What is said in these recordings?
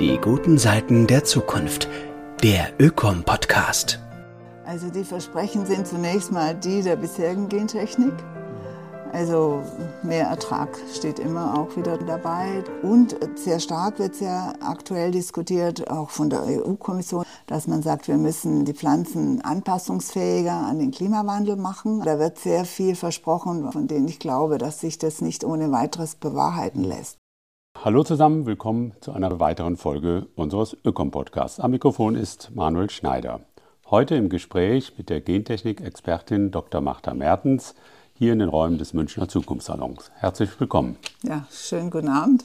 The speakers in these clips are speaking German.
Die guten Seiten der Zukunft. Der Ökom-Podcast. Also die Versprechen sind zunächst mal die der bisherigen Gentechnik. Also mehr Ertrag steht immer auch wieder dabei. Und sehr stark wird sehr aktuell diskutiert, auch von der EU-Kommission, dass man sagt, wir müssen die Pflanzen anpassungsfähiger an den Klimawandel machen. Da wird sehr viel versprochen, von denen ich glaube, dass sich das nicht ohne weiteres bewahrheiten lässt. Hallo zusammen, willkommen zu einer weiteren Folge unseres Ökom-Podcasts. Am Mikrofon ist Manuel Schneider. Heute im Gespräch mit der Gentechnik-Expertin Dr. Martha Mertens hier in den Räumen des Münchner Zukunftssalons. Herzlich willkommen. Ja, schönen guten Abend.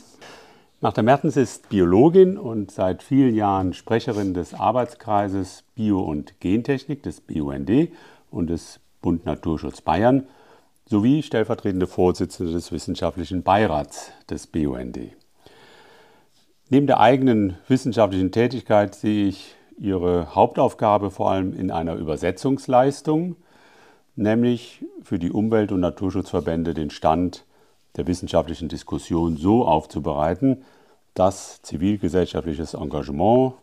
Martha Mertens ist Biologin und seit vielen Jahren Sprecherin des Arbeitskreises Bio- und Gentechnik des BUND und des Bund Naturschutz Bayern sowie stellvertretende Vorsitzende des Wissenschaftlichen Beirats des BUND. Neben der eigenen wissenschaftlichen Tätigkeit sehe ich Ihre Hauptaufgabe vor allem in einer Übersetzungsleistung, nämlich für die Umwelt- und Naturschutzverbände den Stand der wissenschaftlichen Diskussion so aufzubereiten, dass zivilgesellschaftliches Engagement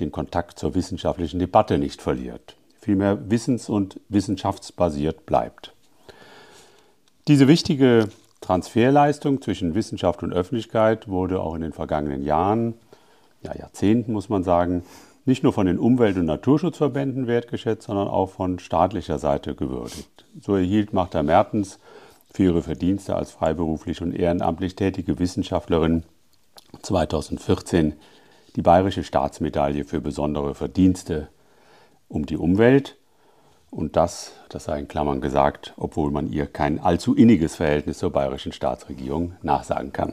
den Kontakt zur wissenschaftlichen Debatte nicht verliert, vielmehr wissens- und wissenschaftsbasiert bleibt. Diese wichtige Transferleistung zwischen Wissenschaft und Öffentlichkeit wurde auch in den vergangenen Jahren, ja Jahrzehnten muss man sagen, nicht nur von den Umwelt- und Naturschutzverbänden wertgeschätzt, sondern auch von staatlicher Seite gewürdigt. So erhielt Martha Mertens für ihre Verdienste als freiberuflich und ehrenamtlich tätige Wissenschaftlerin 2014 die Bayerische Staatsmedaille für besondere Verdienste um die Umwelt. Und das, das sei in Klammern gesagt, obwohl man ihr kein allzu inniges Verhältnis zur bayerischen Staatsregierung nachsagen kann.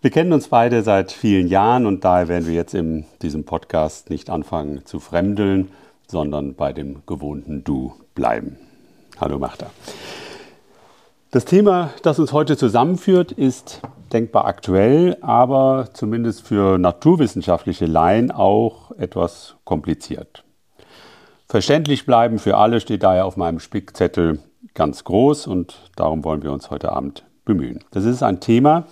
Wir kennen uns beide seit vielen Jahren und daher werden wir jetzt in diesem Podcast nicht anfangen zu fremdeln, sondern bei dem gewohnten Du bleiben. Hallo Martha. Das Thema, das uns heute zusammenführt, ist denkbar aktuell, aber zumindest für naturwissenschaftliche Laien auch etwas kompliziert. Verständlich bleiben für alle steht daher auf meinem Spickzettel ganz groß und darum wollen wir uns heute Abend bemühen. Das ist ein Thema,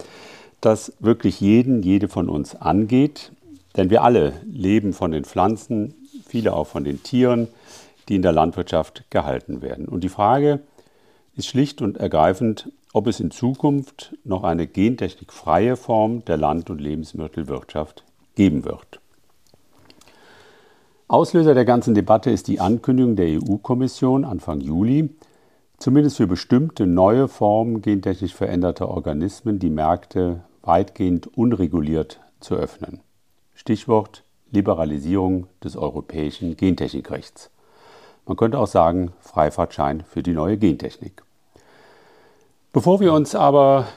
das wirklich jeden, jede von uns angeht. Denn wir alle leben von den Pflanzen, viele auch von den Tieren, die in der Landwirtschaft gehalten werden. Und die Frage ist schlicht und ergreifend, ob es in Zukunft noch eine gentechnikfreie Form der Land- und Lebensmittelwirtschaft geben wird. Auslöser der ganzen Debatte ist die Ankündigung der EU-Kommission Anfang Juli, zumindest für bestimmte neue Formen gentechnisch veränderter Organismen die Märkte weitgehend unreguliert zu öffnen. Stichwort Liberalisierung des europäischen Gentechnikrechts. Man könnte auch sagen Freifahrtschein für die neue Gentechnik. Bevor wir uns aber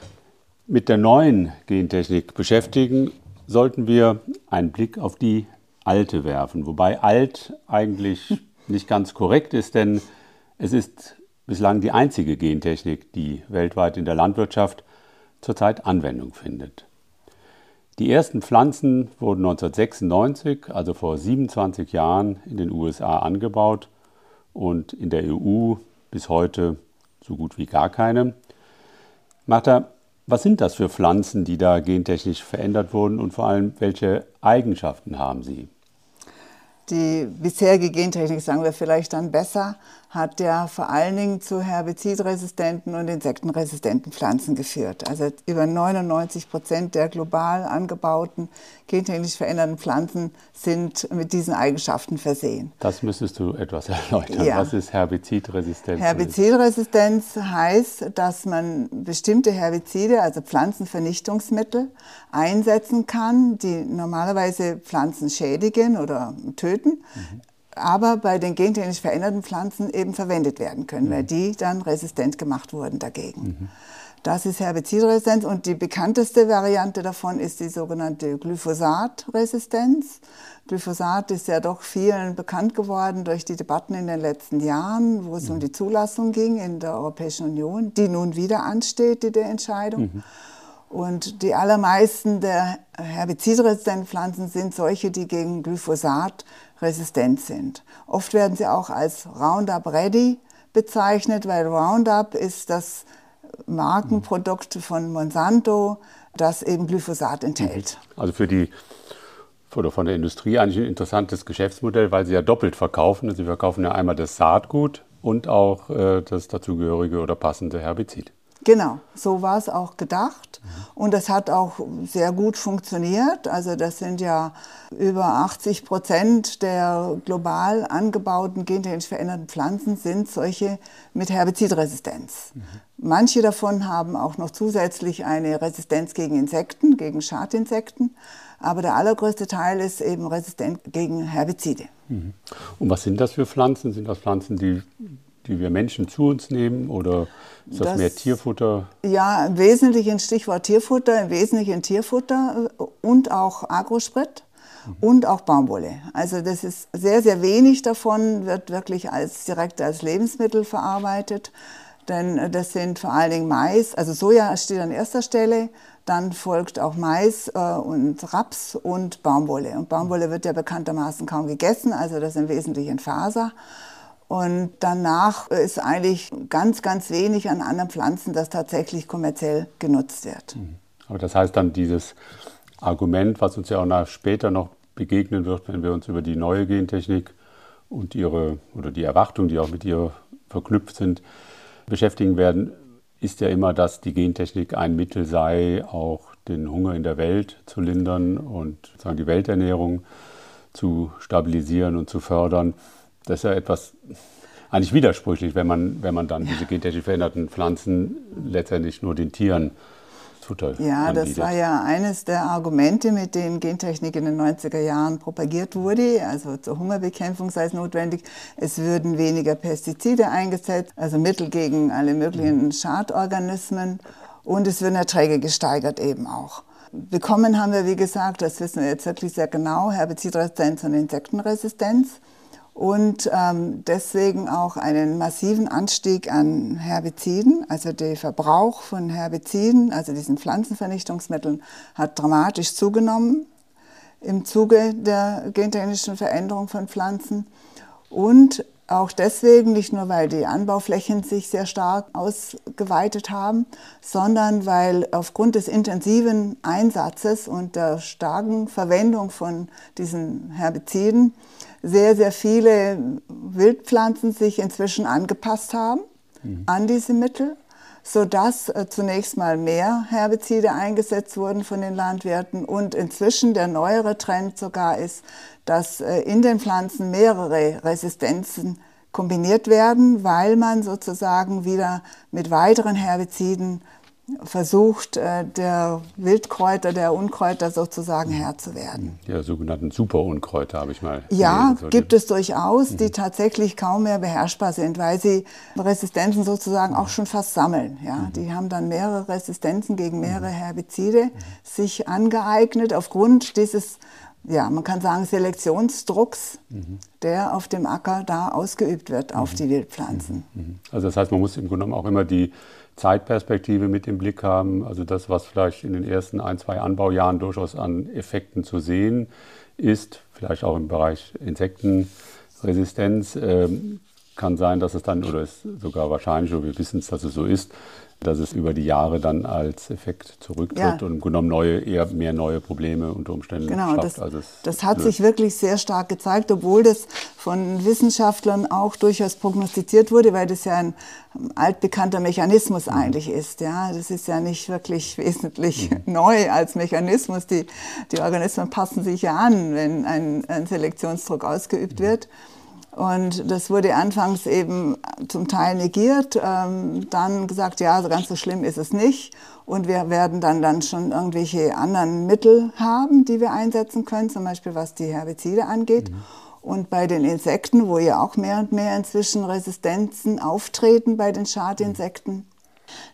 mit der neuen Gentechnik beschäftigen, sollten wir einen Blick auf die alte werfen. Wobei alt eigentlich nicht ganz korrekt ist, denn es ist bislang die einzige Gentechnik, die weltweit in der Landwirtschaft zurzeit Anwendung findet. Die ersten Pflanzen wurden 1996, also vor 27 Jahren, in den USA angebaut und in der EU bis heute so gut wie gar keine. Martha, was sind das für Pflanzen, die da gentechnisch verändert wurden und vor allem welche Eigenschaften haben sie? Die bisherige Gentechnik, sagen wir vielleicht dann besser, hat ja vor allen Dingen zu herbizidresistenten und insektenresistenten Pflanzen geführt. Also über 99 Prozent der global angebauten gentechnisch veränderten Pflanzen sind mit diesen Eigenschaften versehen. Das müsstest du etwas erläutern. Ja. Was ist Herbizidresistenz? Herbizidresistenz heißt, dass man bestimmte Herbizide, also Pflanzenvernichtungsmittel, einsetzen kann, die normalerweise Pflanzen schädigen oder töten. Mhm aber bei den gentechnisch veränderten Pflanzen eben verwendet werden können, mhm. weil die dann resistent gemacht wurden dagegen. Mhm. Das ist Herbizidresistenz und die bekannteste Variante davon ist die sogenannte Glyphosatresistenz. Glyphosat ist ja doch vielen bekannt geworden durch die Debatten in den letzten Jahren, wo es mhm. um die Zulassung ging in der Europäischen Union, die nun wieder ansteht, die Entscheidung. Mhm. Und die allermeisten der herbizidresistenten Pflanzen sind solche, die gegen Glyphosat resistent sind. Oft werden sie auch als Roundup Ready bezeichnet, weil Roundup ist das Markenprodukt von Monsanto, das eben Glyphosat enthält. Also für die oder von der Industrie eigentlich ein interessantes Geschäftsmodell, weil sie ja doppelt verkaufen. Sie verkaufen ja einmal das Saatgut und auch äh, das dazugehörige oder passende Herbizid. Genau, so war es auch gedacht. Und das hat auch sehr gut funktioniert. Also das sind ja über 80 Prozent der global angebauten gentechnisch veränderten Pflanzen sind solche mit Herbizidresistenz. Mhm. Manche davon haben auch noch zusätzlich eine Resistenz gegen Insekten, gegen Schadinsekten. Aber der allergrößte Teil ist eben resistent gegen Herbizide. Mhm. Und was sind das für Pflanzen? Sind das Pflanzen, die die wir Menschen zu uns nehmen oder ist das, das mehr Tierfutter? Ja, im Wesentlichen Stichwort Tierfutter, im Wesentlichen Tierfutter äh, und auch Agrosprit mhm. und auch Baumwolle. Also das ist sehr, sehr wenig davon wird wirklich als direkt als Lebensmittel verarbeitet, denn das sind vor allen Dingen Mais, also Soja steht an erster Stelle, dann folgt auch Mais äh, und Raps und Baumwolle. Und Baumwolle wird ja bekanntermaßen kaum gegessen, also das ist im Wesentlichen Faser. Und danach ist eigentlich ganz, ganz wenig an anderen Pflanzen, das tatsächlich kommerziell genutzt wird. Mhm. Aber das heißt dann dieses Argument, was uns ja auch später noch begegnen wird, wenn wir uns über die neue Gentechnik und ihre oder die Erwartungen, die auch mit ihr verknüpft sind, beschäftigen werden, ist ja immer, dass die Gentechnik ein Mittel sei, auch den Hunger in der Welt zu lindern und sozusagen die Welternährung zu stabilisieren und zu fördern. Das ist ja etwas eigentlich widersprüchlich, wenn man, wenn man dann ja. diese gentechnisch veränderten Pflanzen letztendlich nur den Tieren Futter Ja, anbietet. das war ja eines der Argumente, mit denen Gentechnik in den 90er Jahren propagiert wurde. Also zur Hungerbekämpfung sei es notwendig. Es würden weniger Pestizide eingesetzt, also Mittel gegen alle möglichen mhm. Schadorganismen. Und es würden Erträge gesteigert eben auch. Bekommen haben wir, wie gesagt, das wissen wir jetzt wirklich sehr genau, Herbizidresistenz und Insektenresistenz und ähm, deswegen auch einen massiven Anstieg an Herbiziden. Also der Verbrauch von Herbiziden, also diesen Pflanzenvernichtungsmitteln, hat dramatisch zugenommen im Zuge der gentechnischen Veränderung von Pflanzen. Und auch deswegen, nicht nur weil die Anbauflächen sich sehr stark ausgeweitet haben, sondern weil aufgrund des intensiven Einsatzes und der starken Verwendung von diesen Herbiziden sehr, sehr viele Wildpflanzen sich inzwischen angepasst haben mhm. an diese Mittel, sodass äh, zunächst mal mehr Herbizide eingesetzt wurden von den Landwirten und inzwischen der neuere Trend sogar ist, dass äh, in den Pflanzen mehrere Resistenzen kombiniert werden, weil man sozusagen wieder mit weiteren Herbiziden versucht, äh, der Wildkräuter, der Unkräuter sozusagen Herr zu werden. Ja, sogenannten Superunkräuter habe ich mal. Ja, gibt es durchaus, die mhm. tatsächlich kaum mehr beherrschbar sind, weil sie Resistenzen sozusagen auch schon fast sammeln. Ja, mhm. die haben dann mehrere Resistenzen gegen mehrere mhm. Herbizide sich angeeignet aufgrund dieses ja, man kann sagen, Selektionsdrucks, mhm. der auf dem Acker da ausgeübt wird, auf mhm. die Wildpflanzen. Mhm. Also das heißt, man muss im Grunde genommen auch immer die Zeitperspektive mit im Blick haben. Also das, was vielleicht in den ersten ein, zwei Anbaujahren durchaus an Effekten zu sehen ist, vielleicht auch im Bereich Insektenresistenz, äh, kann sein, dass es dann, oder ist sogar wahrscheinlich, oder wir wissen es, dass es so ist, dass es über die Jahre dann als Effekt zurücktritt ja. und im genommen neue, eher mehr neue Probleme unter Umständen genau, schafft. Genau, das, das hat löst. sich wirklich sehr stark gezeigt, obwohl das von Wissenschaftlern auch durchaus prognostiziert wurde, weil das ja ein altbekannter Mechanismus mhm. eigentlich ist. Ja, das ist ja nicht wirklich wesentlich mhm. neu als Mechanismus. Die, die Organismen passen sich ja an, wenn ein, ein Selektionsdruck ausgeübt mhm. wird. Und das wurde anfangs eben zum Teil negiert, ähm, dann gesagt, ja, so ganz so schlimm ist es nicht. Und wir werden dann, dann schon irgendwelche anderen Mittel haben, die wir einsetzen können, zum Beispiel was die Herbizide angeht. Mhm. Und bei den Insekten, wo ja auch mehr und mehr inzwischen Resistenzen auftreten bei den Schadinsekten,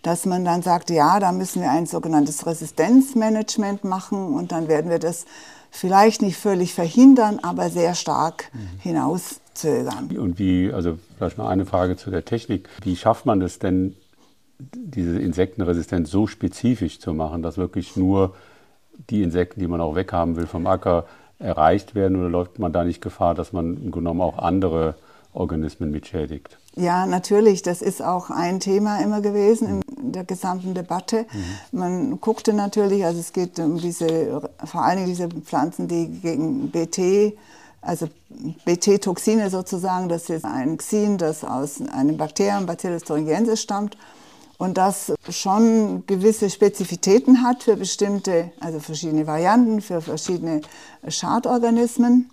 dass man dann sagt, ja, da müssen wir ein sogenanntes Resistenzmanagement machen und dann werden wir das vielleicht nicht völlig verhindern, aber sehr stark mhm. Hinauszögern. Und wie, also vielleicht mal eine Frage zu der Technik. Wie schafft man es denn, diese Insektenresistenz so spezifisch zu machen, dass wirklich nur die Insekten, die man auch weghaben will vom Acker, erreicht werden? Oder läuft man da nicht Gefahr, dass man im Grunde genommen auch andere Organismen mitschädigt? Ja, natürlich. Das ist auch ein Thema immer gewesen in der gesamten Debatte. Mhm. Man guckte natürlich, also es geht um diese, vor allen Dingen diese Pflanzen, die gegen BT, also BT-Toxine sozusagen, das ist ein Xin, das aus einem Bakterium, Bacillus thuringiensis stammt und das schon gewisse Spezifitäten hat für bestimmte, also verschiedene Varianten, für verschiedene Schadorganismen,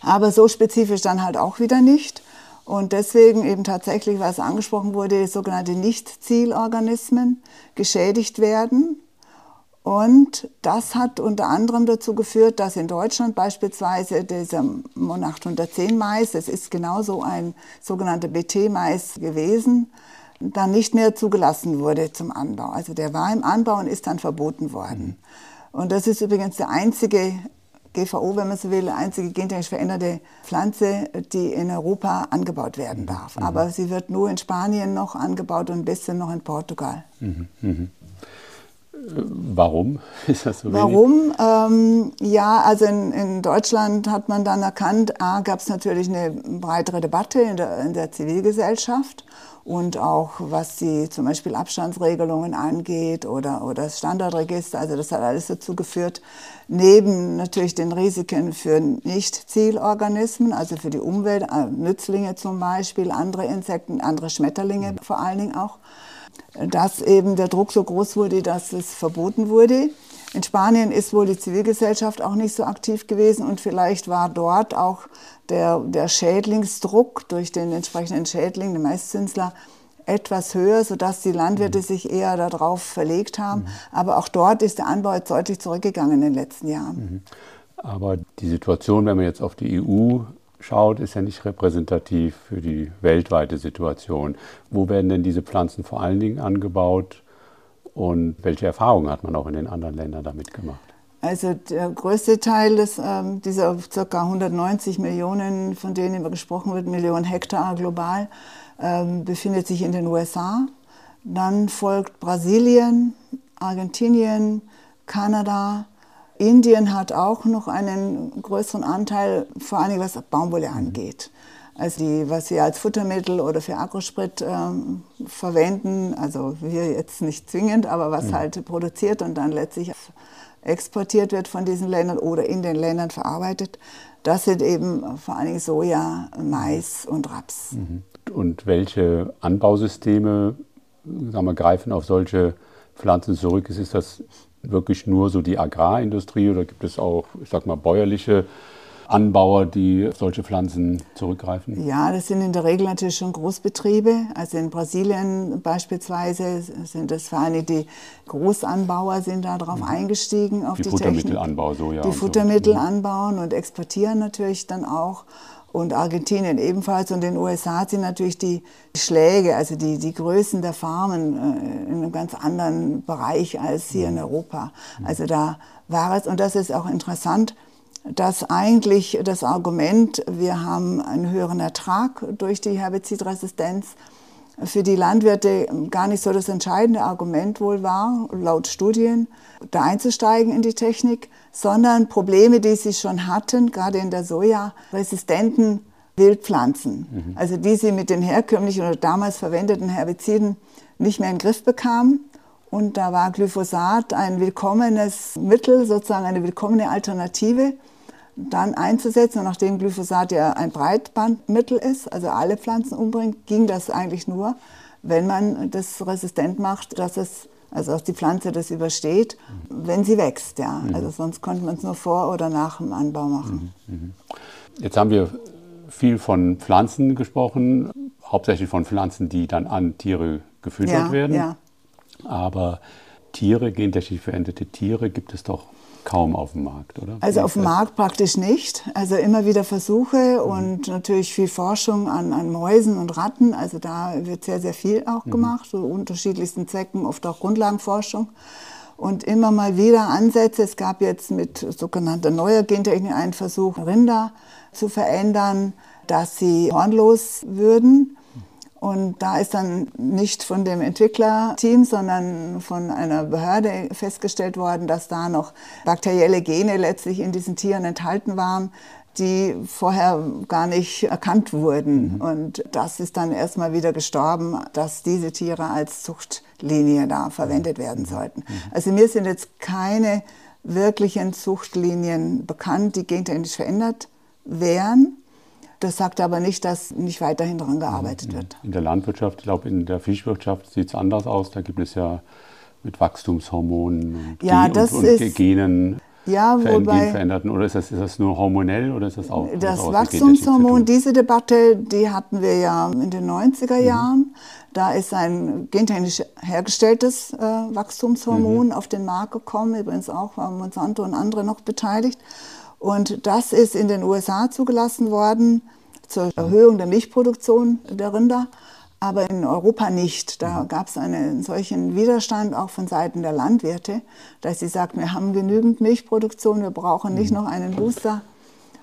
aber so spezifisch dann halt auch wieder nicht. Und deswegen eben tatsächlich, was angesprochen wurde, sogenannte Nicht-Zielorganismen geschädigt werden. Und das hat unter anderem dazu geführt, dass in Deutschland beispielsweise dieser Mon 810 Mais, das ist genauso ein sogenannter BT-Mais gewesen, dann nicht mehr zugelassen wurde zum Anbau. Also der war im Anbau und ist dann verboten worden. Und das ist übrigens der einzige GVO, wenn man so will, einzige gentechnisch veränderte Pflanze, die in Europa angebaut werden darf. Mhm. Aber sie wird nur in Spanien noch angebaut und ein bisschen noch in Portugal. Mhm. Mhm. Warum ist das so Warum? Ähm, ja, also in, in, Deutschland hat man dann erkannt, A, gab es natürlich eine breitere Debatte in der, in der Zivilgesellschaft und auch was die zum Beispiel Abstandsregelungen angeht oder, oder das Standardregister. Also das hat alles dazu geführt, neben natürlich den Risiken für Nicht-Zielorganismen, also für die Umwelt, äh, Nützlinge zum Beispiel, andere Insekten, andere Schmetterlinge vor allen Dingen auch, dass eben der Druck so groß wurde, dass es verboten wurde. In Spanien ist wohl die Zivilgesellschaft auch nicht so aktiv gewesen und vielleicht war dort auch der, der Schädlingsdruck durch den entsprechenden Schädling, den Maiszinsler, etwas höher, sodass die Landwirte mhm. sich eher darauf verlegt haben. Mhm. Aber auch dort ist der Anbau jetzt deutlich zurückgegangen in den letzten Jahren. Mhm. Aber die Situation, wenn man jetzt auf die EU schaut, ist ja nicht repräsentativ für die weltweite Situation. Wo werden denn diese Pflanzen vor allen Dingen angebaut und welche Erfahrungen hat man auch in den anderen Ländern damit gemacht? Also der größte Teil des, äh, dieser ca. 190 Millionen, von denen immer gesprochen wird, Millionen Hektar global, äh, befindet sich in den USA. Dann folgt Brasilien, Argentinien, Kanada, Indien hat auch noch einen größeren Anteil, vor allem was Baumwolle angeht. Also die, was wir als Futtermittel oder für Agrosprit ähm, verwenden, also wir jetzt nicht zwingend, aber was mhm. halt produziert und dann letztlich exportiert wird von diesen Ländern oder in den Ländern verarbeitet, das sind eben vor allem Soja, Mais und Raps. Mhm. Und welche Anbausysteme sagen wir, greifen auf solche Pflanzen zurück? Ist das wirklich nur so die Agrarindustrie oder gibt es auch, ich sag mal, bäuerliche Anbauer, die auf solche Pflanzen zurückgreifen? Ja, das sind in der Regel natürlich schon Großbetriebe. Also in Brasilien beispielsweise sind das vor allem die Großanbauer sind da drauf mhm. eingestiegen auf die, die Futtermittelanbau, so ja. Die Futtermittel so. Mhm. anbauen und exportieren natürlich dann auch und Argentinien ebenfalls. Und in den USA sind natürlich die Schläge, also die, die Größen der Farmen äh, in einem ganz anderen Bereich als hier in mhm. Europa. Mhm. Also da war es, und das ist auch interessant, dass eigentlich das Argument, wir haben einen höheren Ertrag durch die Herbizidresistenz, für die Landwirte gar nicht so das entscheidende Argument wohl war, laut Studien, da einzusteigen in die Technik, sondern Probleme, die sie schon hatten, gerade in der Soja-resistenten Wildpflanzen, mhm. also die sie mit den herkömmlichen oder damals verwendeten Herbiziden nicht mehr in den Griff bekamen. Und da war Glyphosat ein willkommenes Mittel, sozusagen eine willkommene Alternative dann einzusetzen. Und nachdem Glyphosat ja ein Breitbandmittel ist, also alle Pflanzen umbringt, ging das eigentlich nur, wenn man das resistent macht, dass es also dass die Pflanze das übersteht, wenn sie wächst. Ja. Mhm. Also sonst konnte man es nur vor oder nach dem Anbau machen. Mhm. mhm. Jetzt haben wir viel von Pflanzen gesprochen, hauptsächlich von Pflanzen, die dann an Tiere gefüttert ja, werden. Ja. Aber Tiere, gentechnisch veränderte Tiere, gibt es doch kaum auf dem Markt, oder? Also auf dem Markt praktisch nicht. Also immer wieder Versuche mhm. und natürlich viel Forschung an, an Mäusen und Ratten. Also da wird sehr, sehr viel auch mhm. gemacht, so unterschiedlichsten Zwecken, oft auch Grundlagenforschung. Und immer mal wieder Ansätze. Es gab jetzt mit sogenannter neuer Gentechnik einen Versuch, Rinder zu verändern, dass sie hornlos würden. Und da ist dann nicht von dem Entwicklerteam, sondern von einer Behörde festgestellt worden, dass da noch bakterielle Gene letztlich in diesen Tieren enthalten waren, die vorher gar nicht erkannt wurden. Mhm. Und das ist dann erstmal wieder gestorben, dass diese Tiere als Zucht Zuchtlinie da verwendet werden sollten. Also mir sind jetzt keine wirklichen Zuchtlinien bekannt, die gentechnisch verändert wären. Das sagt aber nicht, dass nicht weiterhin daran gearbeitet wird. In der Landwirtschaft, ich glaube, in der Fischwirtschaft sieht es anders aus. Da gibt es ja mit Wachstumshormonen und, Ja, Gen- das und, und ist- Genen Ja, wobei genveränderten. Oder ist das, ist das nur hormonell oder ist das auch das Wachstumshormon, diese Debatte, die hatten wir ja in den 90er Mhm. Jahren. Da ist ein gentechnisch hergestelltes äh, Wachstumshormon Mhm. auf den Markt gekommen. Übrigens auch waren Monsanto und andere noch beteiligt. Und das ist in den USA zugelassen worden zur Erhöhung der Milchproduktion der Rinder, aber in Europa nicht. Da gab es einen solchen Widerstand auch von Seiten der Landwirte, dass sie sagten, wir haben genügend Milchproduktion, wir brauchen nicht noch einen Booster.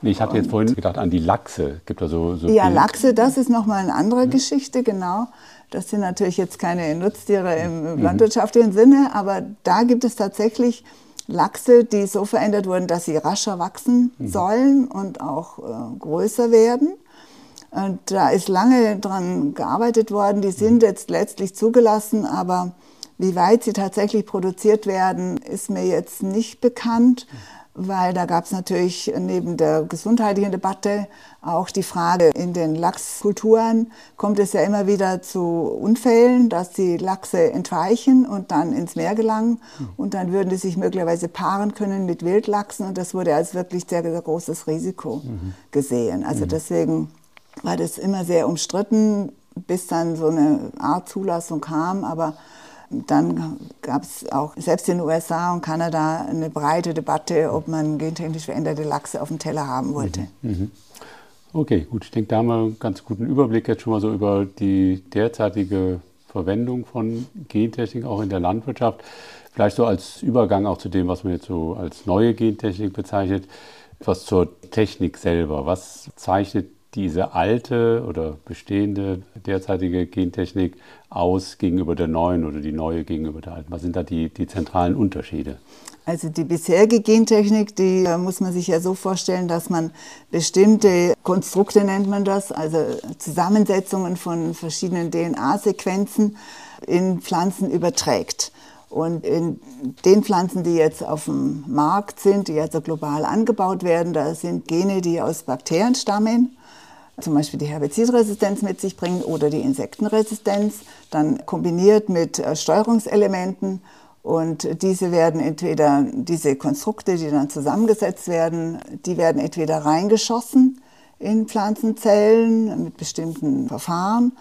Ich hatte jetzt vorhin gedacht an die Lachse. Gibt da so, so Ja, Lachse, das ist nochmal eine andere Geschichte, genau. Das sind natürlich jetzt keine Nutztiere im, im landwirtschaftlichen Sinne, aber da gibt es tatsächlich Lachse, die so verändert wurden, dass sie rascher wachsen sollen und auch äh, größer werden. Und da ist lange dran gearbeitet worden. Die sind jetzt letztlich zugelassen, aber wie weit sie tatsächlich produziert werden, ist mir jetzt nicht bekannt, weil da gab es natürlich neben der gesundheitlichen Debatte auch die Frage, in den Lachskulturen kommt es ja immer wieder zu Unfällen, dass die Lachse entweichen und dann ins Meer gelangen. Und dann würden die sich möglicherweise paaren können mit Wildlachsen. Und das wurde als wirklich sehr, sehr großes Risiko gesehen. Also deswegen war das immer sehr umstritten, bis dann so eine Art Zulassung kam. Aber dann gab es auch selbst in den USA und Kanada eine breite Debatte, ob man gentechnisch veränderte Lachse auf dem Teller haben wollte. Okay, gut. Ich denke, da haben wir einen ganz guten Überblick jetzt schon mal so über die derzeitige Verwendung von Gentechnik auch in der Landwirtschaft. Vielleicht so als Übergang auch zu dem, was man jetzt so als neue Gentechnik bezeichnet, etwas zur Technik selber. Was zeichnet diese alte oder bestehende derzeitige Gentechnik aus gegenüber der neuen oder die neue gegenüber der alten? Was sind da die, die zentralen Unterschiede? Also die bisherige Gentechnik, die äh, muss man sich ja so vorstellen, dass man bestimmte Konstrukte nennt man das, also Zusammensetzungen von verschiedenen DNA-Sequenzen in Pflanzen überträgt. Und in den Pflanzen, die jetzt auf dem Markt sind, die also global angebaut werden, da sind Gene, die aus Bakterien stammen, zum Beispiel die Herbizidresistenz mit sich bringen oder die Insektenresistenz, dann kombiniert mit äh, Steuerungselementen. Und diese werden entweder, diese Konstrukte, die dann zusammengesetzt werden, die werden entweder reingeschossen in Pflanzenzellen mit bestimmten Verfahren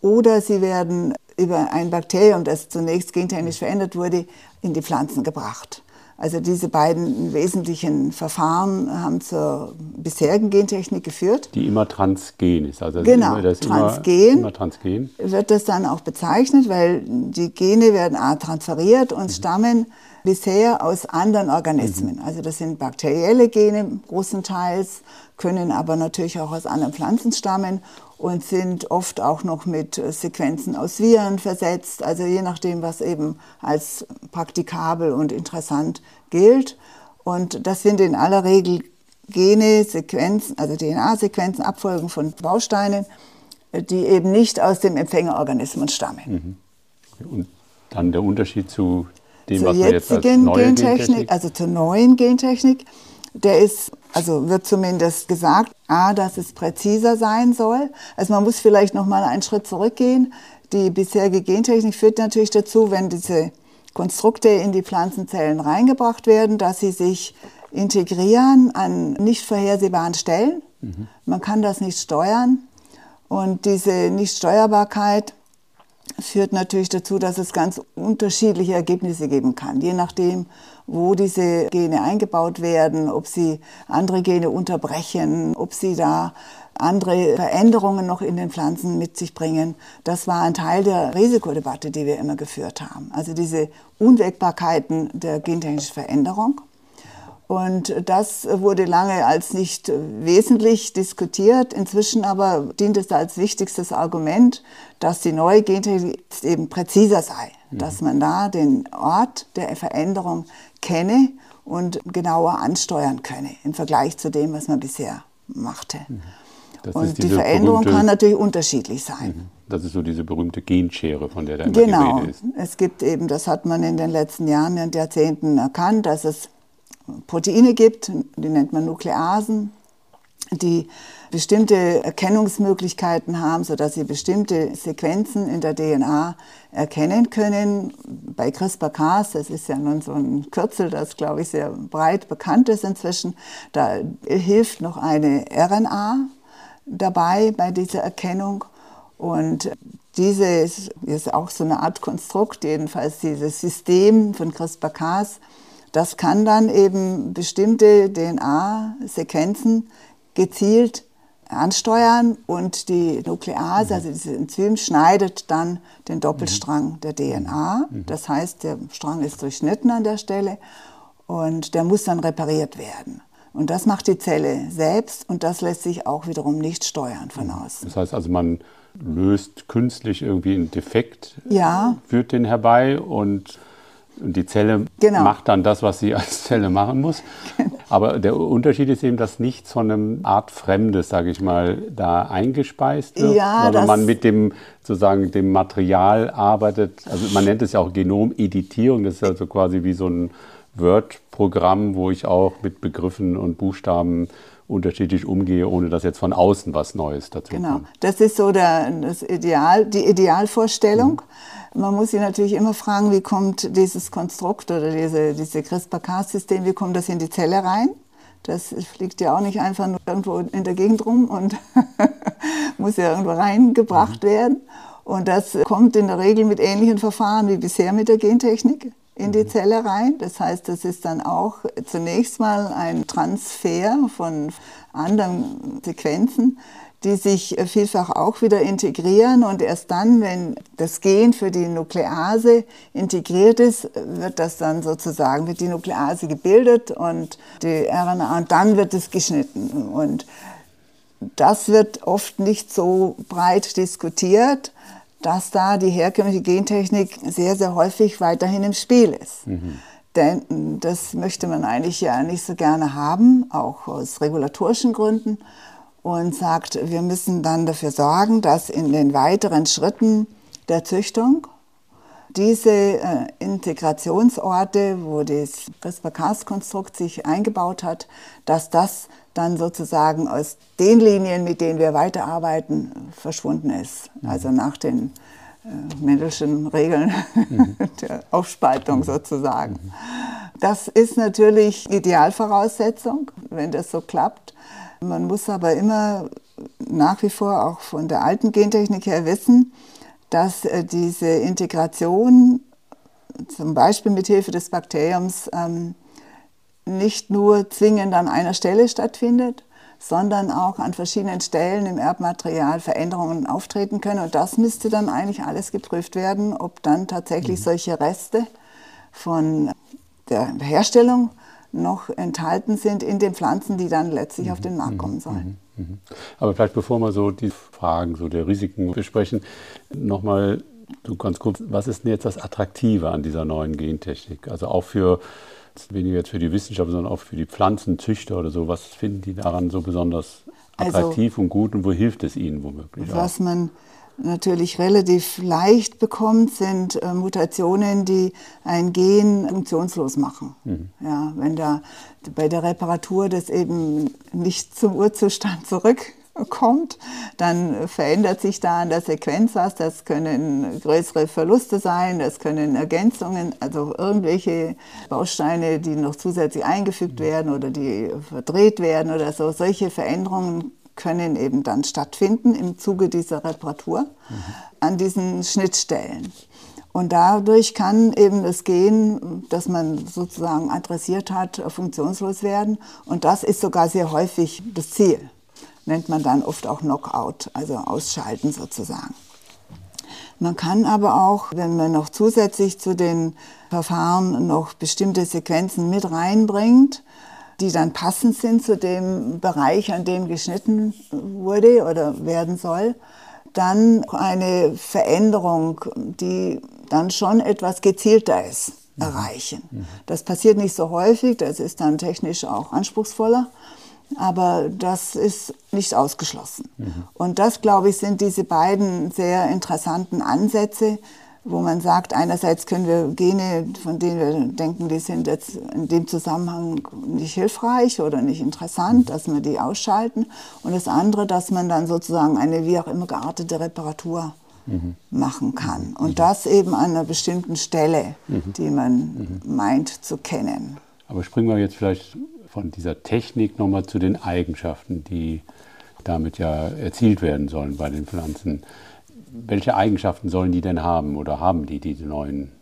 oder sie werden über ein Bakterium, das zunächst gentechnisch verändert wurde, in die Pflanzen gebracht. Also diese beiden wesentlichen Verfahren haben zur bisherigen Gentechnik geführt. Die immer transgen ist. Also Genau, immer, das transgen. Immer, immer transgen. Wird das dann auch bezeichnet, weil die Gene werden A transferiert und stammen bisher aus anderen Organismen. Also das sind bakterielle Gene großenteils, können aber natürlich auch aus anderen Pflanzen stammen und sind oft auch noch mit äh, Sequenzen aus Viren versetzt, also je nachdem, was eben als praktikabel und interessant gilt. Und das sind in aller Regel Gene, Sequenzen, also DNA-Sequenzen, Abfolgen von Bausteinen, äh, die eben nicht aus dem Empfängerorganismus stammen. Und dann der Unterschied zu dem, Zur was wir jetzt als neue Gentechnik, Gentechnik, also zur neuen Gentechnik, der ist, also wird zumindest gesagt, a, dass es präziser sein soll. Also man muss vielleicht noch mal einen Schritt zurückgehen. Die bisherige Gentechnik führt natürlich dazu, wenn diese Konstrukte in die Pflanzenzellen reingebracht werden, dass sie sich integrieren an nicht vorhersehbaren Stellen. Man kann das nicht steuern. Und diese Nichtsteuerbarkeit führt natürlich dazu, dass es ganz unterschiedliche Ergebnisse geben kann, je nachdem, wo diese Gene eingebaut werden, ob sie andere Gene unterbrechen, ob sie da andere Veränderungen noch in den Pflanzen mit sich bringen. Das war ein Teil der Risikodebatte, die wir immer geführt haben. Also diese Unwägbarkeiten der gentechnischen Veränderung. Und das wurde lange als nicht wesentlich diskutiert. Inzwischen aber dient es als wichtigstes Argument, dass die neue Gentechnik eben präziser sei, dass man da den Ort der Veränderung kenne und genauer ansteuern könne im Vergleich zu dem, was man bisher machte. Das und die Veränderung kann natürlich unterschiedlich sein. Mhm. Das ist so diese berühmte Genschere, von der da immer genau. die Rede ist. Es gibt eben, das hat man in den letzten Jahren und Jahrzehnten erkannt, dass es Proteine gibt, die nennt man Nukleasen, die bestimmte Erkennungsmöglichkeiten haben, sodass sie bestimmte Sequenzen in der DNA erkennen können. Bei CRISPR-Cas, das ist ja nun so ein Kürzel, das, glaube ich, sehr breit bekannt ist inzwischen, da hilft noch eine RNA dabei bei dieser Erkennung. Und dieses ist auch so eine Art Konstrukt, jedenfalls dieses System von CRISPR-Cas, das kann dann eben bestimmte DNA-Sequenzen gezielt ansteuern und die Nuklease, also dieses Enzym, schneidet dann den Doppelstrang der DNA. Das heißt, der Strang ist durchschnitten an der Stelle und der muss dann repariert werden. Und das macht die Zelle selbst und das lässt sich auch wiederum nicht steuern von außen. Das heißt also, man löst künstlich irgendwie einen Defekt, ja. führt den herbei und und die Zelle genau. macht dann das, was sie als Zelle machen muss. Aber der Unterschied ist eben, dass nichts von einem Art Fremdes, sage ich mal, da eingespeist wird, ja, sondern man mit dem sozusagen dem Material arbeitet. Also man nennt es ja auch Genomeditierung. Das ist also quasi wie so ein Word-Programm, wo ich auch mit Begriffen und Buchstaben unterschiedlich umgehe, ohne dass jetzt von außen was Neues dazu genau. kommt. Genau, das ist so der, das Ideal, die Idealvorstellung. Mhm. Man muss sich natürlich immer fragen, wie kommt dieses Konstrukt oder diese, diese CRISPR-Cas-System, wie kommt das in die Zelle rein? Das fliegt ja auch nicht einfach nur irgendwo in der Gegend rum und muss ja irgendwo reingebracht mhm. werden. Und das kommt in der Regel mit ähnlichen Verfahren wie bisher mit der Gentechnik in die Zelle rein. Das heißt, das ist dann auch zunächst mal ein Transfer von anderen Sequenzen, die sich vielfach auch wieder integrieren. Und erst dann, wenn das Gen für die Nuklease integriert ist, wird das dann sozusagen, wird die Nuklease gebildet und die RNA und dann wird es geschnitten. Und das wird oft nicht so breit diskutiert dass da die herkömmliche Gentechnik sehr, sehr häufig weiterhin im Spiel ist. Mhm. Denn das möchte man eigentlich ja nicht so gerne haben, auch aus regulatorischen Gründen. Und sagt, wir müssen dann dafür sorgen, dass in den weiteren Schritten der Züchtung diese äh, Integrationsorte, wo das CRISPR-Cas-Konstrukt sich eingebaut hat, dass das dann sozusagen aus den Linien, mit denen wir weiterarbeiten, verschwunden ist. Mhm. Also nach den äh, Mendelschen Regeln mhm. der Aufspaltung mhm. sozusagen. Mhm. Das ist natürlich Idealvoraussetzung, wenn das so klappt. Man muss aber immer nach wie vor auch von der alten Gentechnik her wissen, dass äh, diese Integration zum Beispiel mit Hilfe des Bakteriums ähm, nicht nur zwingend an einer Stelle stattfindet, sondern auch an verschiedenen Stellen im Erbmaterial Veränderungen auftreten können. Und das müsste dann eigentlich alles geprüft werden, ob dann tatsächlich mhm. solche Reste von der Herstellung noch enthalten sind in den Pflanzen, die dann letztlich mhm. auf den Markt kommen sollen. Mhm. mhm. Aber vielleicht bevor wir so die Fragen so der Risiken besprechen, nochmal so ganz kurz, was ist denn jetzt das Attraktive an dieser neuen Gentechnik? Also auch für weniger jetzt für die Wissenschaft, sondern auch für die Pflanzenzüchter oder so. Was finden die daran so besonders also attraktiv also, und gut und wo hilft es ihnen womöglich? Was auch? man natürlich relativ leicht bekommt, sind äh, Mutationen, die ein Gen funktionslos machen. Mhm. Ja, wenn da bei der Reparatur das eben nicht zum Urzustand zurück kommt, dann verändert sich da an der Sequenz was. Das können größere Verluste sein, das können Ergänzungen, also irgendwelche Bausteine, die noch zusätzlich eingefügt werden oder die verdreht werden oder so. Solche Veränderungen können eben dann stattfinden im Zuge dieser Reparatur mhm. an diesen Schnittstellen. Und dadurch kann eben das Gen, das man sozusagen adressiert hat, funktionslos werden. Und das ist sogar sehr häufig das Ziel nennt man dann oft auch Knockout, also ausschalten sozusagen. Man kann aber auch, wenn man noch zusätzlich zu den Verfahren noch bestimmte Sequenzen mit reinbringt, die dann passend sind zu dem Bereich, an dem geschnitten wurde oder werden soll, dann eine Veränderung, die dann schon etwas gezielter ist, mhm. erreichen. Mhm. Das passiert nicht so häufig, das ist dann technisch auch anspruchsvoller. aber das ist nicht ausgeschlossen. Mhm. Und das, glaube ich, sind diese beiden sehr interessanten Ansätze, wo man sagt, einerseits können wir Gene, von denen wir denken, die sind jetzt in dem Zusammenhang nicht hilfreich oder nicht interessant, dass wir die ausschalten. Und das andere, dass man dann sozusagen eine wie auch immer geartete Reparatur mhm. machen kann. Und mhm. das eben an einer bestimmten Stelle, mhm. die man meint zu kennen. Aber springen wir jetzt vielleicht von dieser Technik nochmal zu den Eigenschaften, die damit ja erzielt werden sollen bei den Pflanzen welche Eigenschaften sollen die denn haben oder haben die diese neuen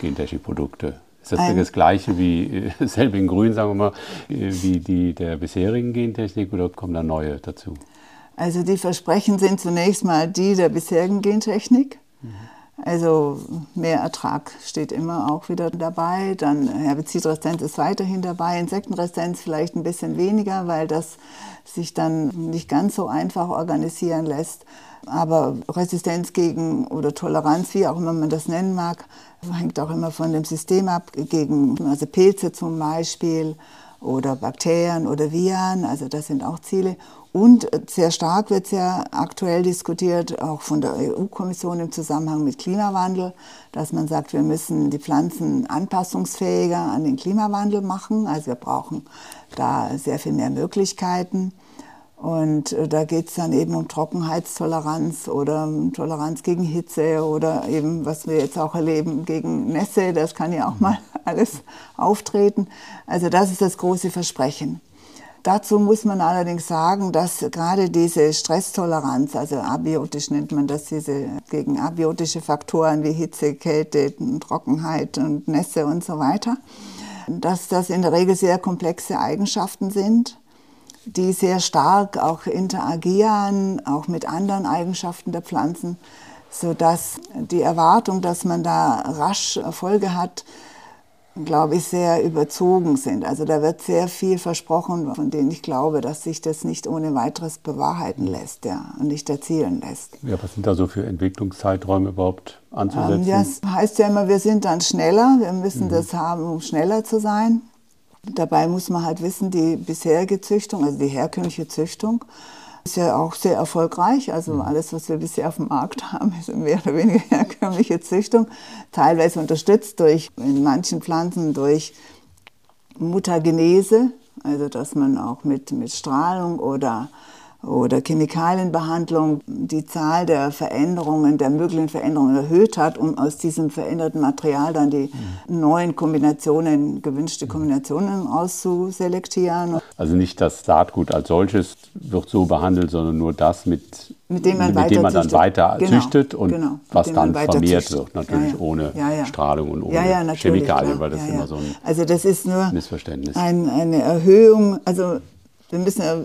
Gentechnikprodukte? Ist das das gleiche wie äh, selbe in Grün, sagen wir mal, äh, wie die der bisherigen Gentechnik oder kommen da neue dazu? Also die Versprechen sind zunächst mal die der bisherigen Gentechnik. Mhm. Also mehr Ertrag steht immer auch wieder dabei. Dann Herbizidresistenz ist weiterhin dabei, Insektenresistenz vielleicht ein bisschen weniger, weil das sich dann nicht ganz so einfach organisieren lässt. Aber Resistenz gegen oder Toleranz, wie auch immer man das nennen mag, hängt auch immer von dem System ab, gegen also Pilze zum Beispiel oder Bakterien oder Viren, also das sind auch Ziele. Und sehr stark wird sehr aktuell diskutiert, auch von der EU-Kommission im Zusammenhang mit Klimawandel, dass man sagt, wir müssen die Pflanzen anpassungsfähiger an den Klimawandel machen. Also wir brauchen da sehr viel mehr Möglichkeiten. Und äh, da geht es dann eben um Trockenheitstoleranz oder Toleranz gegen Hitze oder eben, was wir jetzt auch erleben, gegen Nässe. Das kann ja auch mhm. mal alles auftreten. Also das ist das große Versprechen. Dazu muss man allerdings sagen, dass gerade diese Stresstoleranz, also abiotisch nennt man das, diese gegen abiotische Faktoren wie Hitze, Kälte, Trockenheit und Nässe und so weiter, dass das in der Regel sehr komplexe Eigenschaften sind die sehr stark auch interagieren, auch mit anderen Eigenschaften der Pflanzen, sodass die Erwartung, dass man da rasch Erfolge hat, glaube ich, sehr überzogen sind. Also da wird sehr viel versprochen, von denen ich glaube, dass sich das nicht ohne weiteres bewahrheiten lässt ja, und nicht erzielen lässt. Ja, was sind da so für Entwicklungszeiträume überhaupt anzusetzen? Ähm, ja, es heißt ja immer, wir sind dann schneller, wir müssen mhm. das haben, um schneller zu sein. Dabei muss man halt wissen, die bisherige Züchtung, also die herkömmliche Züchtung, ist ja auch sehr erfolgreich. Also mhm. alles, was wir bisher auf dem Markt haben, ist mehr oder weniger herkömmliche Züchtung. Teilweise unterstützt durch, in manchen Pflanzen durch Mutagenese, also dass man auch mit, mit Strahlung oder oder Chemikalienbehandlung die Zahl der Veränderungen, der möglichen Veränderungen erhöht hat, um aus diesem veränderten Material dann die mhm. neuen Kombinationen, gewünschte Kombinationen auszuselektieren. Also nicht das Saatgut als solches wird so behandelt, sondern nur das mit mit dem man, mit dem man dann weiter genau, züchtet und genau, was dann vermehrt züchtet. wird, natürlich ja, ja. ohne ja, Strahlung und ohne Chemikalien, weil das immer so ein also das ist nur Missverständnis. Ein, eine Erhöhung, also wir müssen ja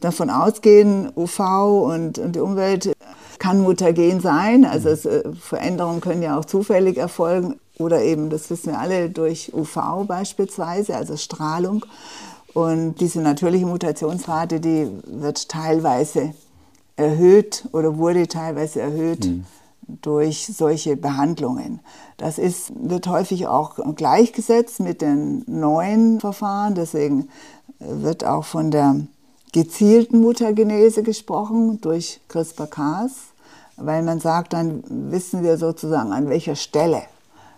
davon ausgehen, UV und, und die Umwelt kann mutagen sein. Also es, äh, Veränderungen können ja auch zufällig erfolgen oder eben, das wissen wir alle, durch UV beispielsweise, also Strahlung. Und diese natürliche Mutationsrate, die wird teilweise erhöht oder wurde teilweise erhöht mhm. durch solche Behandlungen. Das ist, wird häufig auch gleichgesetzt mit den neuen Verfahren. Deswegen wird auch von der gezielten Mutagenese gesprochen durch CRISPR-Cas, weil man sagt, dann wissen wir sozusagen, an welcher Stelle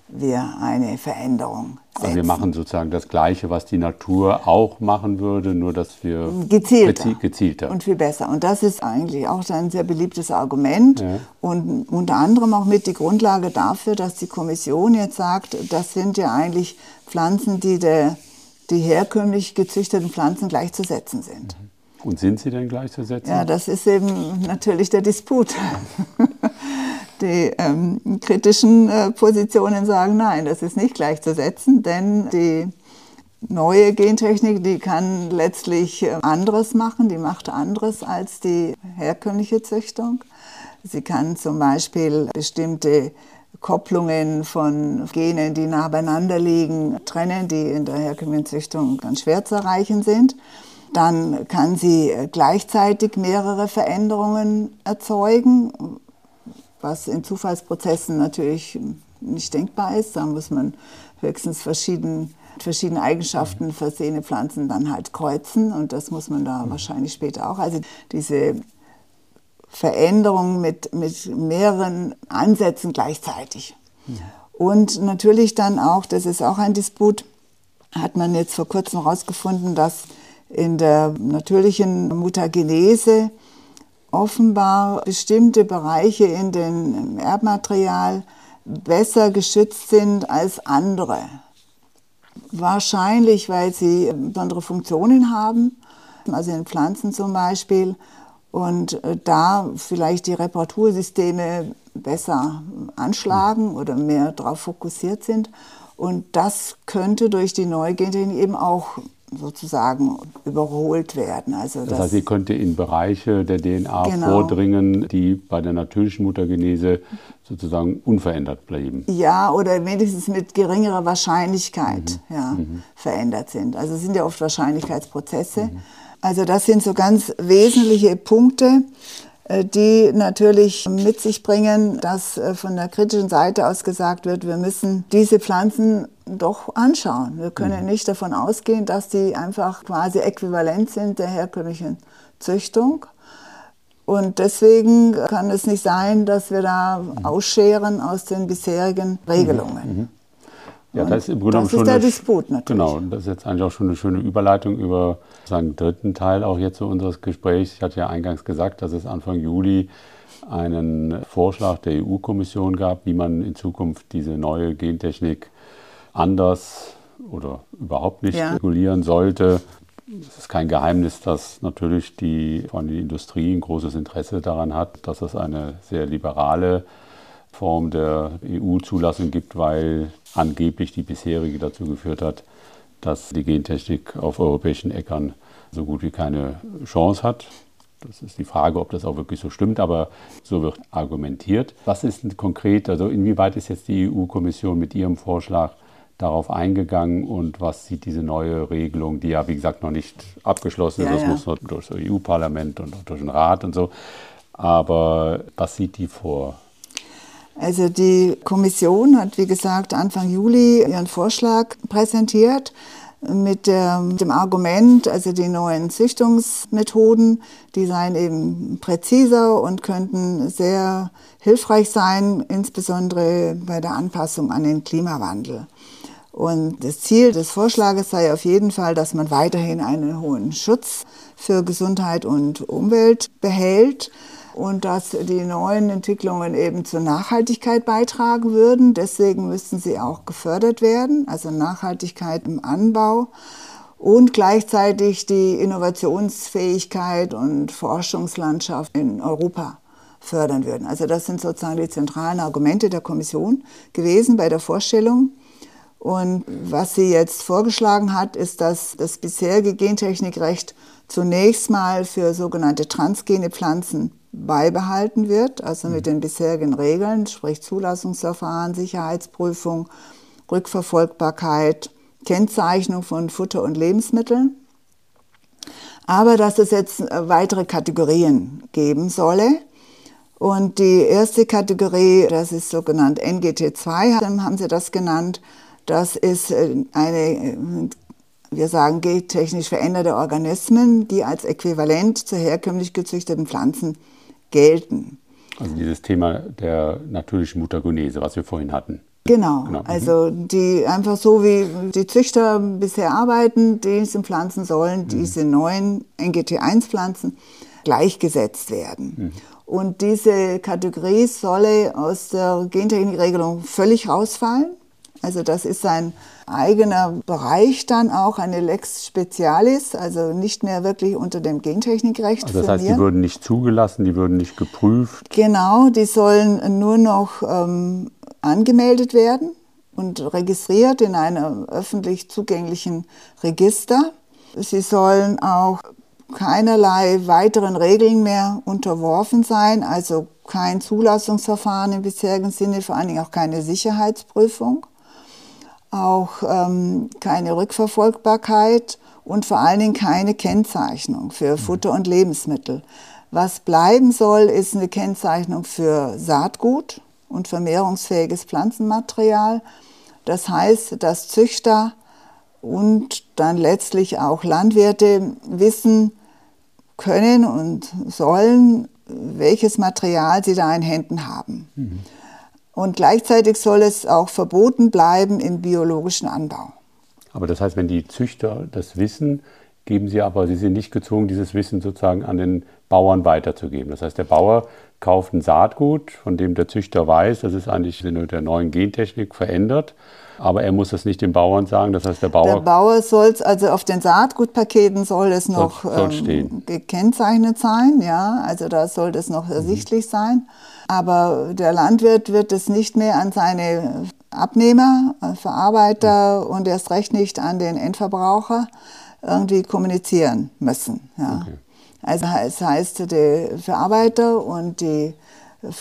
wir eine Veränderung setzen. Also wir machen sozusagen das Gleiche, was die Natur auch machen würde, nur dass wir gezielter, gezielter. und viel besser. Und das ist eigentlich auch ein sehr beliebtes Argument ja. und unter anderem auch mit die Grundlage dafür, dass die Kommission jetzt sagt, das sind ja eigentlich Pflanzen, die der, die herkömmlich gezüchteten Pflanzen gleichzusetzen sind. Mhm. Und sind sie denn gleichzusetzen? Ja, das ist eben natürlich der Disput. Die ähm, kritischen äh, Positionen sagen, nein, das ist nicht gleichzusetzen, denn die neue Gentechnik, die kann letztlich äh, anderes machen, die macht anderes als die herkömmliche Züchtung. Sie kann zum Beispiel bestimmte Kopplungen von Genen, die nah beieinander liegen, trennen, die in der herkömmlichen Züchtung ganz schwer zu erreichen sind. Dann kann sie gleichzeitig mehrere Veränderungen erzeugen, was in Zufallsprozessen natürlich nicht denkbar ist. Da muss man höchstens verschieden verschiedene Eigenschaften versehene Pflanzen dann halt kreuzen und das muss man da wahrscheinlich später auch. Also diese Veränderung mit, mit mehreren Ansätzen gleichzeitig. Ja. Und natürlich dann auch, das ist auch ein Disput, hat man jetzt vor kurzem herausgefunden, dass in der natürlichen Mutagenese offenbar bestimmte Bereiche in dem Erbmaterial besser geschützt sind als andere. Wahrscheinlich, weil sie besondere Funktionen haben, also in Pflanzen zum Beispiel, und äh, da vielleicht die Reparatursysteme besser anschlagen oder mehr darauf fokussiert sind. Und das könnte durch die neue Gentechnik eben auch sozusagen überholt werden. Also das, das heißt, sie könnte in Bereiche der DNA genau. vordringen, die bei der natürlichen Muttergenese sozusagen unverändert bleiben. Ja, oder wenigstens mit geringerer Wahrscheinlichkeit mhm. Ja, mhm. verändert sind. Also es sind ja oft Wahrscheinlichkeitsprozesse. Mhm. Also das sind so ganz wesentliche Punkte, äh, die natürlich mit sich bringen, dass äh, von der kritischen Seite aus gesagt wird, wir müssen diese Pflanzen doch anschauen. Wir können mhm. nicht davon ausgehen, dass die einfach quasi äquivalent sind der herkömmlichen Züchtung. Und deswegen kann es nicht sein, dass wir da mhm. ausscheren aus den bisherigen Regelungen. Ja, das ist im Grunde das schon ist der Disput natürlich. Genau, das ist jetzt eigentlich auch schon eine schöne Überleitung über seinen dritten Teil auch jetzt zu unseres Gesprächs. Ich hatte ja eingangs gesagt, dass es Anfang Juli einen Vorschlag der EU-Kommission gab, wie man in Zukunft diese neue Gentechnik anders oder überhaupt nicht ja. regulieren sollte. Es ist kein Geheimnis, dass natürlich die, vor allem die Industrie ein großes Interesse daran hat, dass es eine sehr liberale Form der EU-Zulassung gibt, weil angeblich die bisherige dazu geführt hat, dass die Gentechnik auf europäischen Äckern so gut wie keine Chance hat. Das ist die Frage, ob das auch wirklich so stimmt, aber so wird argumentiert. Was ist konkret, also inwieweit ist jetzt die EU-Kommission mit ihrem Vorschlag darauf eingegangen und was sieht diese neue Regelung, die ja wie gesagt noch nicht abgeschlossen ist, ja, das ja. muss noch durch das EU-Parlament und durch den Rat und so, aber was sieht die vor? Also die Kommission hat, wie gesagt, Anfang Juli ihren Vorschlag präsentiert mit, dem Argument, also die neuen Züchtungsmethoden, die seien eben präziser und könnten sehr hilfreich sein, insbesondere bei der Anpassung an den Klimawandel. Und das Ziel des Vorschlages sei auf jeden Fall, dass man weiterhin einen hohen Schutz für Gesundheit und Umwelt behält und dass die neuen Entwicklungen eben zur Nachhaltigkeit beitragen würden. Deswegen müssten sie auch gefördert werden, also Nachhaltigkeit im Anbau und gleichzeitig die Innovationsfähigkeit und Forschungslandschaft in Europa fördern würden. Also das sind sozusagen die zentralen Argumente der Kommission gewesen bei der Vorstellung. Und was sie jetzt vorgeschlagen hat, ist, dass das bisherige Gentechnikrecht zunächst mal für sogenannte transgene Pflanzen beibehalten wird, also mit den bisherigen Regeln, sprich Zulassungsverfahren, Sicherheitsprüfung, Rückverfolgbarkeit, Kennzeichnung von Futter und Lebensmitteln. Aber dass es jetzt äh, weitere Kategorien geben solle. Und die erste Kategorie, das ist sogenannt NGT2, haben sie das genannt. Das ist äh, eine, äh, wir sagen, gentechnisch veränderte Organismen, die als äquivalent zu herkömmlich gezüchteten Pflanzen gelten. Also dieses Thema der natürlichen Mutagenese, was wir vorhin hatten. Genau, genau. also die einfach so wie die Züchter bisher arbeiten, diese Pflanzen sollen, mhm. diese neuen NGT1-Pflanzen gleichgesetzt werden. Mhm. Und diese Kategorie solle aus der Gentechnikregelung völlig rausfallen. Also das ist ein eigener Bereich dann auch, eine Lex Specialis, also nicht mehr wirklich unter dem Gentechnikrecht. Also das heißt, die würden nicht zugelassen, die würden nicht geprüft? Genau, die sollen nur noch ähm, angemeldet werden und registriert in einem öffentlich zugänglichen Register. Sie sollen auch keinerlei weiteren Regeln mehr unterworfen sein, also kein Zulassungsverfahren im bisherigen Sinne, vor allen Dingen auch keine Sicherheitsprüfung auch ähm, keine Rückverfolgbarkeit und vor allen Dingen keine Kennzeichnung für mhm. Futter und Lebensmittel. Was bleiben soll, ist eine Kennzeichnung für Saatgut und vermehrungsfähiges Pflanzenmaterial. Das heißt, dass Züchter und dann letztlich auch Landwirte wissen können und sollen, welches Material sie da in Händen haben. Mhm. Und gleichzeitig soll es auch verboten bleiben im biologischen Anbau. Aber das heißt, wenn die Züchter das wissen, geben sie aber, sie sind nicht gezwungen, dieses Wissen sozusagen an den Bauern weiterzugeben. Das heißt, der Bauer kauft ein Saatgut, von dem der Züchter weiß, das ist eigentlich in der neuen Gentechnik verändert. Aber er muss das nicht dem Bauern sagen. Das heißt, der Bauer. Der Bauer soll es, also auf den Saatgutpaketen soll es noch soll, soll ähm, gekennzeichnet sein, ja. Also da soll das noch ersichtlich mhm. sein. Aber der Landwirt wird es nicht mehr an seine Abnehmer, äh, Verarbeiter mhm. und erst recht nicht an den Endverbraucher irgendwie kommunizieren müssen. Ja. Okay. Also es heißt, der Verarbeiter und die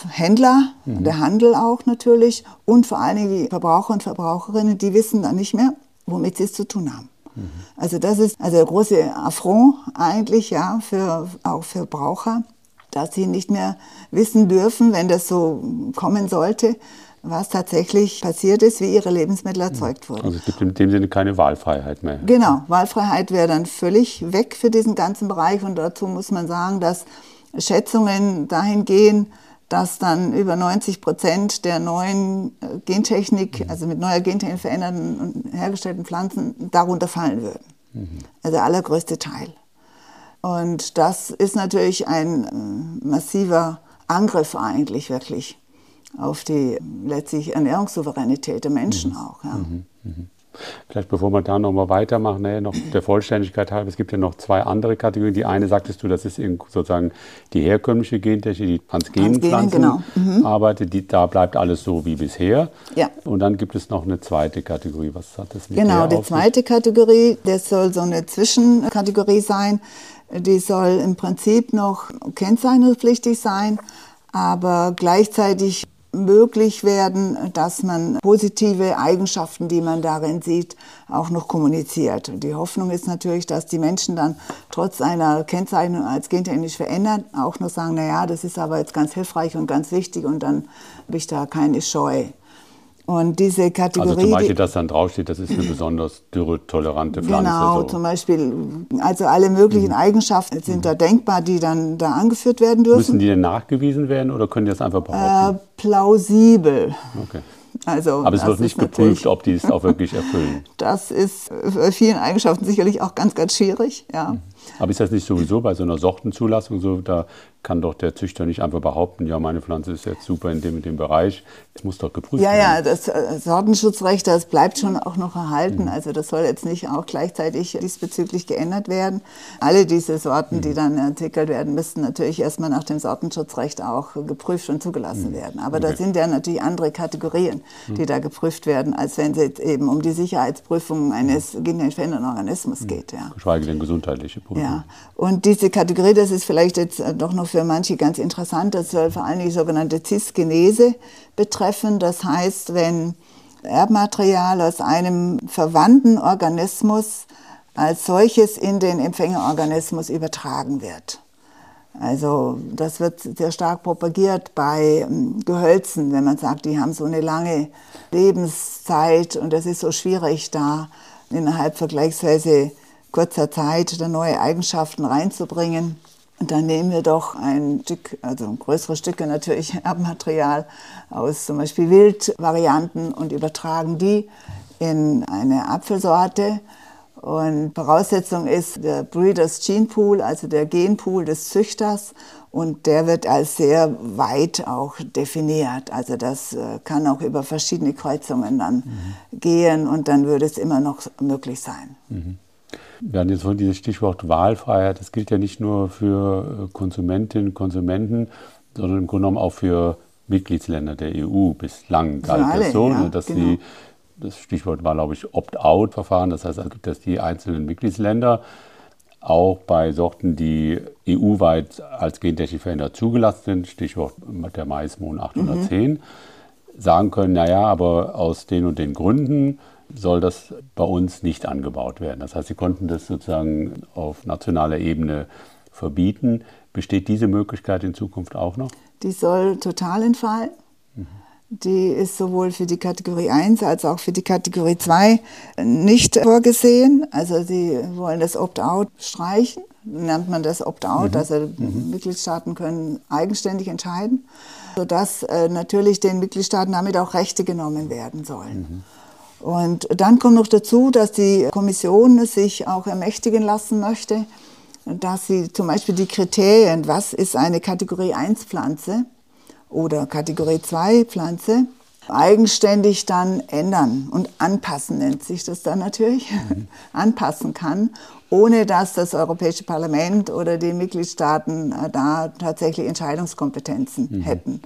Händler, mhm. der Handel auch natürlich und vor allen Dingen die Verbraucher und Verbraucherinnen, die wissen dann nicht mehr, womit sie es zu tun haben. Mhm. Also das ist also der große Affront eigentlich ja für auch für Verbraucher, dass sie nicht mehr wissen dürfen, wenn das so kommen sollte, was tatsächlich passiert ist, wie ihre Lebensmittel erzeugt wurden. Also es gibt in dem Sinne keine Wahlfreiheit mehr. Genau, Wahlfreiheit wäre dann völlig weg für diesen ganzen Bereich und dazu muss man sagen, dass Schätzungen dahin gehen, dass dann über 90 Prozent der neuen äh, Gentechnik, mhm. also mit neuer Gentechnik veränderten und hergestellten Pflanzen, darunter fallen würden. Mhm. Also der allergrößte Teil. Und das ist natürlich ein äh, massiver Angriff eigentlich wirklich auf die letztlich Ernährungssouveränität der Menschen mhm. auch. Ja. Mhm. mhm. Vielleicht bevor wir da nochmal weitermachen, ne, noch der Vollständigkeit halber, es gibt ja noch zwei andere Kategorien. Die eine sagtest du, das ist sozusagen die herkömmliche Gentechnik, die Transgenpflanzen genau. mhm. arbeitet, die, da bleibt alles so wie bisher. Ja. Und dann gibt es noch eine zweite Kategorie. Was hat das mit Genau, die zweite Kategorie, das soll so eine Zwischenkategorie sein. Die soll im Prinzip noch kennzeichnungspflichtig sein, aber gleichzeitig möglich werden, dass man positive Eigenschaften, die man darin sieht, auch noch kommuniziert. Und die Hoffnung ist natürlich, dass die Menschen dann trotz einer Kennzeichnung als gentechnisch verändert auch noch sagen, na ja, das ist aber jetzt ganz hilfreich und ganz wichtig und dann habe ich da keine Scheu. Und diese Kategorie. Also zum Beispiel, dass dann draufsteht, das ist eine besonders dürretolerante Pflanze. Genau, so. zum Beispiel, also alle möglichen mhm. Eigenschaften sind mhm. da denkbar, die dann da angeführt werden dürfen. Müssen die denn nachgewiesen werden oder können die das einfach behaupten? Äh, plausibel. Okay. Also, Aber es wird nicht geprüft, ob die es auch wirklich erfüllen. Das ist bei vielen Eigenschaften sicherlich auch ganz, ganz schwierig. Ja. Mhm. Aber ist das nicht sowieso bei so einer Sortenzulassung so? Da kann doch der Züchter nicht einfach behaupten, ja, meine Pflanze ist jetzt super in dem und dem Bereich. Es muss doch geprüft ja, werden. Ja, ja, das äh, Sortenschutzrecht, das bleibt schon auch noch erhalten. Mhm. Also das soll jetzt nicht auch gleichzeitig diesbezüglich geändert werden. Alle diese Sorten, mhm. die dann entwickelt werden, müssten natürlich erstmal nach dem Sortenschutzrecht auch geprüft und zugelassen mhm. werden. Aber okay. da sind ja natürlich andere Kategorien, die mhm. da geprüft werden, als wenn es jetzt eben um die Sicherheitsprüfung eines mhm. genetisch veränderten Organismus mhm. geht. Ja. Geschweige denn gesundheitliche Prüfung. Ja, und diese Kategorie, das ist vielleicht jetzt äh, doch noch für manche ganz interessant. Das soll vor allem die sogenannte Cisgenese betreffen. Das heißt, wenn Erbmaterial aus einem verwandten Organismus als solches in den Empfängerorganismus übertragen wird. Also das wird sehr stark propagiert bei ähm, Gehölzen, wenn man sagt, die haben so eine lange Lebenszeit und es ist so schwierig, da innerhalb vergleichsweise kurzer Zeit da neue Eigenschaften reinzubringen. Und dann nehmen wir doch ein Stück, also größere Stücke natürlich Erbmaterial aus zum Beispiel Wildvarianten und übertragen die in eine Apfelsorte. Und Voraussetzung ist der Breeders Gene Pool, also der Genpool des Züchters. Und der wird als sehr weit auch definiert. Also das äh, kann auch über verschiedene Kreuzungen dann mhm. gehen und dann würde es immer noch möglich sein. Mhm. Wir hatten jetzt vorhin dieses Stichwort Wahlfreiheit. Das gilt ja nicht nur für äh, Konsumentinnen und Konsumenten, sondern im Grunde genommen auch für Mitgliedsländer der EU. Bislang galt alle, das so, ja, dass genau. die, das Stichwort war, glaube ich, Opt-out-Verfahren. Das heißt, dass die einzelnen Mitgliedsländer auch bei Sorten, die EU-weit als gentechnisch verändert zugelassen sind, Stichwort der Maismohn 810, mhm. sagen können, naja, aber aus den und den Gründen soll das bei uns nicht angebaut werden. Das heißt, Sie konnten das sozusagen auf nationaler Ebene verbieten. Besteht diese Möglichkeit in Zukunft auch noch? Die soll total entfallen. Mhm. Die ist sowohl für die Kategorie 1 als auch für die Kategorie 2 nicht vorgesehen. Also sie wollen das Opt-out streichen, nennt man das Opt-out. Mhm. Also mhm. Mitgliedstaaten können eigenständig entscheiden, sodass äh, natürlich den Mitgliedstaaten damit auch Rechte genommen werden sollen. Mhm. Und dann kommt noch dazu, dass die Kommission sich auch ermächtigen lassen möchte, dass sie zum Beispiel die Kriterien, was ist eine Kategorie 1 Pflanze, oder Kategorie 2 Pflanze eigenständig dann ändern und anpassen nennt sich das dann natürlich, mhm. anpassen kann, ohne dass das Europäische Parlament oder die Mitgliedstaaten äh, da tatsächlich Entscheidungskompetenzen mhm. hätten.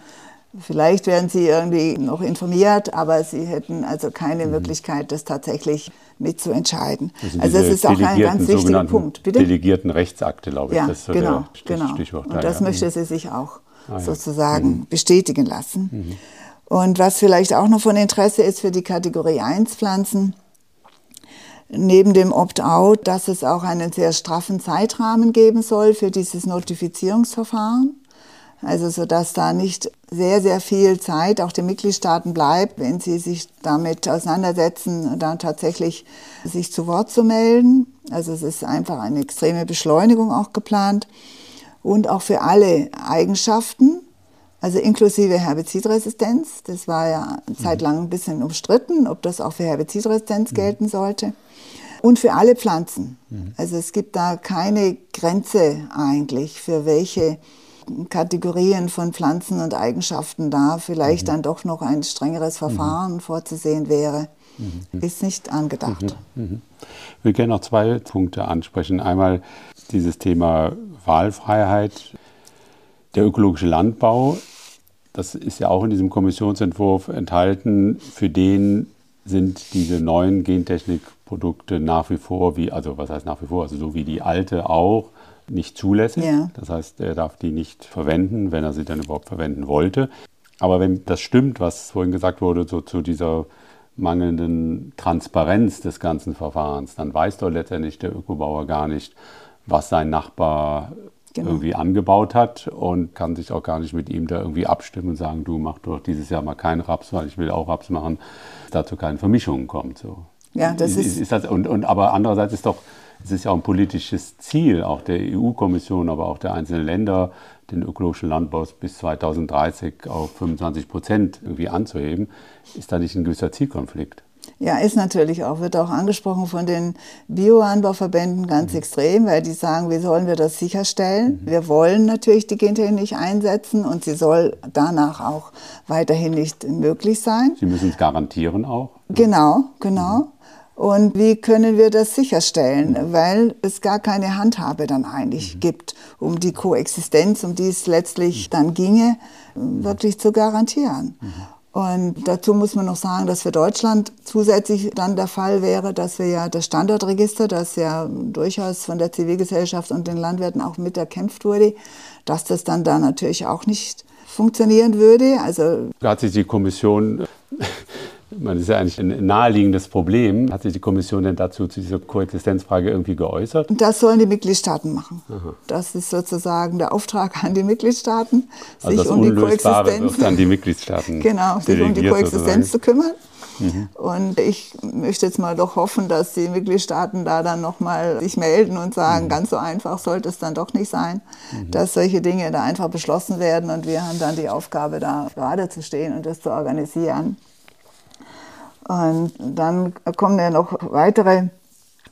Vielleicht werden sie irgendwie noch informiert, aber sie hätten also keine mhm. Möglichkeit, das tatsächlich mitzuentscheiden. Das also das ist auch ein ganz wichtiger Punkt. Bitte? Delegierten Rechtsakte, glaube ich. Ja, das ist so genau, der genau. Stichwort. Und das ja. möchte sie sich auch ah, ja. sozusagen mhm. bestätigen lassen. Mhm. Und was vielleicht auch noch von Interesse ist für die Kategorie 1 Pflanzen, neben dem Opt-out, dass es auch einen sehr straffen Zeitrahmen geben soll für dieses Notifizierungsverfahren. Also so dass da nicht sehr, sehr viel Zeit auch den Mitgliedstaaten bleibt, wenn sie sich damit auseinandersetzen, dann tatsächlich sich zu Wort zu melden. Also es ist einfach eine extreme Beschleunigung auch geplant und auch für alle Eigenschaften, also inklusive Herbizidresistenz. Das war ja zeitlang ein bisschen umstritten, ob das auch für Herbizidresistenz mhm. gelten sollte. Und für alle Pflanzen. Mhm. Also es gibt da keine Grenze eigentlich, für welche Kategorien von Pflanzen und Eigenschaften da vielleicht mhm. dann doch noch ein strengeres Verfahren mhm. vorzusehen wäre. Mhm. Ist nicht angedacht. Mhm. Mhm. Ich will gerne noch zwei Punkte ansprechen. Einmal dieses Thema Wahlfreiheit, der ökologische Landbau. Das ist ja auch in diesem Kommissionsentwurf enthalten. Für den sind diese neuen Gentechnikprodukte nach wie vor, wie, also was heißt nach wie vor, also so wie die alte auch, nicht zulässig. Ja. Das heißt, er darf die nicht verwenden, wenn er sie dann überhaupt verwenden wollte. Aber wenn das stimmt, was vorhin gesagt wurde, so zu dieser mangelnden Transparenz des ganzen Verfahrens, dann weiß doch letztendlich der Ökobauer gar nicht, was sein Nachbar genau. irgendwie angebaut hat und kann sich auch gar nicht mit ihm da irgendwie abstimmen und sagen, du mach doch dieses Jahr mal keinen Raps, weil ich will auch Raps machen, dass dazu keine Vermischungen kommt. So. Ja, das ist, ist, ist das, und, und, aber andererseits ist doch, es ist ja auch ein politisches Ziel, auch der EU-Kommission, aber auch der einzelnen Länder, den ökologischen Landbau bis 2030 auf 25 Prozent irgendwie anzuheben. Ist da nicht ein gewisser Zielkonflikt? Ja, ist natürlich auch, wird auch angesprochen von den Bioanbauverbänden ganz mhm. extrem, weil die sagen, wie sollen wir das sicherstellen? Mhm. Wir wollen natürlich die Gentechnik nicht einsetzen und sie soll danach auch weiterhin nicht möglich sein. Sie müssen es garantieren auch. Genau, genau. Mhm. Und wie können wir das sicherstellen? Weil es gar keine Handhabe dann eigentlich mhm. gibt, um die Koexistenz, um die es letztlich mhm. dann ginge, wirklich zu garantieren. Mhm. Und dazu muss man noch sagen, dass für Deutschland zusätzlich dann der Fall wäre, dass wir ja das Standortregister, das ja durchaus von der Zivilgesellschaft und den Landwirten auch mit erkämpft wurde, dass das dann da natürlich auch nicht funktionieren würde. Also hat sich die Kommission das ist ja eigentlich ein naheliegendes Problem. Hat sich die Kommission denn dazu zu dieser Koexistenzfrage irgendwie geäußert? Das sollen die Mitgliedstaaten machen. Aha. Das ist sozusagen der Auftrag an die Mitgliedstaaten, also sich um die Koexistenz an die Mitgliedstaaten genau, sich um die Koexistenz sozusagen. zu kümmern. Mhm. Und ich möchte jetzt mal doch hoffen, dass die Mitgliedstaaten da dann nochmal sich melden und sagen, mhm. ganz so einfach sollte es dann doch nicht sein, mhm. dass solche Dinge da einfach beschlossen werden und wir haben dann die Aufgabe, da gerade zu stehen und das zu organisieren. Und dann kommen ja noch weitere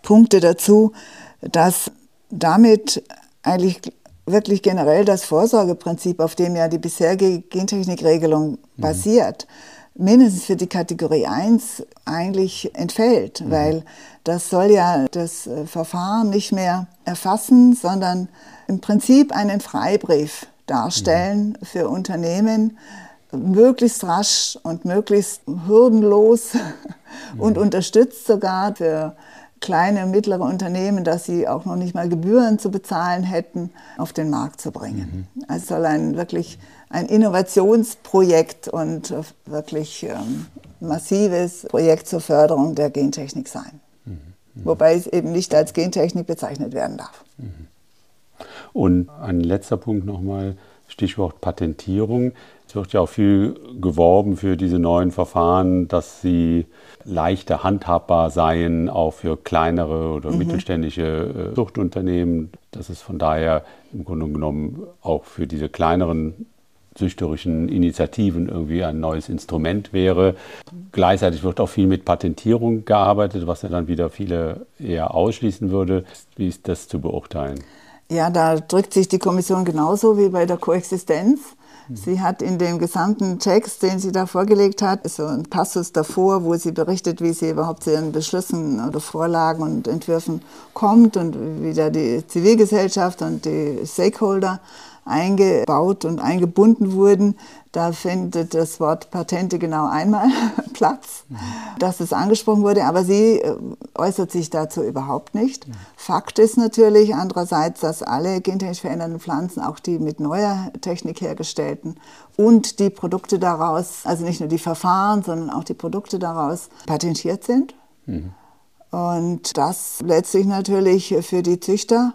Punkte dazu, dass damit eigentlich wirklich generell das Vorsorgeprinzip, auf dem ja die bisherige Gentechnikregelung mhm. basiert, mindestens für die Kategorie 1 eigentlich entfällt, mhm. weil das soll ja das Verfahren nicht mehr erfassen, sondern im Prinzip einen Freibrief darstellen mhm. für Unternehmen, möglichst rasch und möglichst hürdenlos und mhm. unterstützt sogar für kleine und mittlere Unternehmen, dass sie auch noch nicht mal Gebühren zu bezahlen hätten, auf den Markt zu bringen. Mhm. Also es soll ein wirklich ein Innovationsprojekt und wirklich ähm, massives Projekt zur Förderung der Gentechnik sein. Mhm. mhm. Wobei es eben nicht als Gentechnik bezeichnet werden darf. Mhm. Und ein letzter Punkt nochmal, Stichwort Patentierung. Es wird ja auch viel geworben für diese neuen Verfahren, dass sie leichter handhabbar seien, auch für kleinere oder mhm. mittelständische äh, Zuchtunternehmen, dass es von daher im Grunde genommen auch für diese kleineren züchterischen Initiativen irgendwie ein neues Instrument wäre. Gleichzeitig wird auch viel mit Patentierung gearbeitet, was ja dann wieder viele eher ausschließen würde. Wie ist das zu beurteilen? Ja, da drückt sich die Kommission genauso wie bei der Koexistenz. Sie hat in dem gesamten Text, den sie da vorgelegt hat, so ein Passus davor, wo sie berichtet, wie sie überhaupt zu ihren Beschlüssen oder Vorlagen und Entwürfen kommt und wie da die Zivilgesellschaft und die Stakeholder eingebaut und eingebunden wurden. Da findet das Wort Patente genau einmal Platz, mhm. dass es angesprochen wurde, aber sie äh, äußert sich dazu überhaupt nicht. Mhm. Fakt ist natürlich andererseits, dass alle gentechnisch veränderten Pflanzen, auch die mit neuer Technik hergestellten und die Produkte daraus, also nicht nur die Verfahren, sondern auch die Produkte daraus patentiert sind. Mhm. Und das letztlich natürlich für die Züchter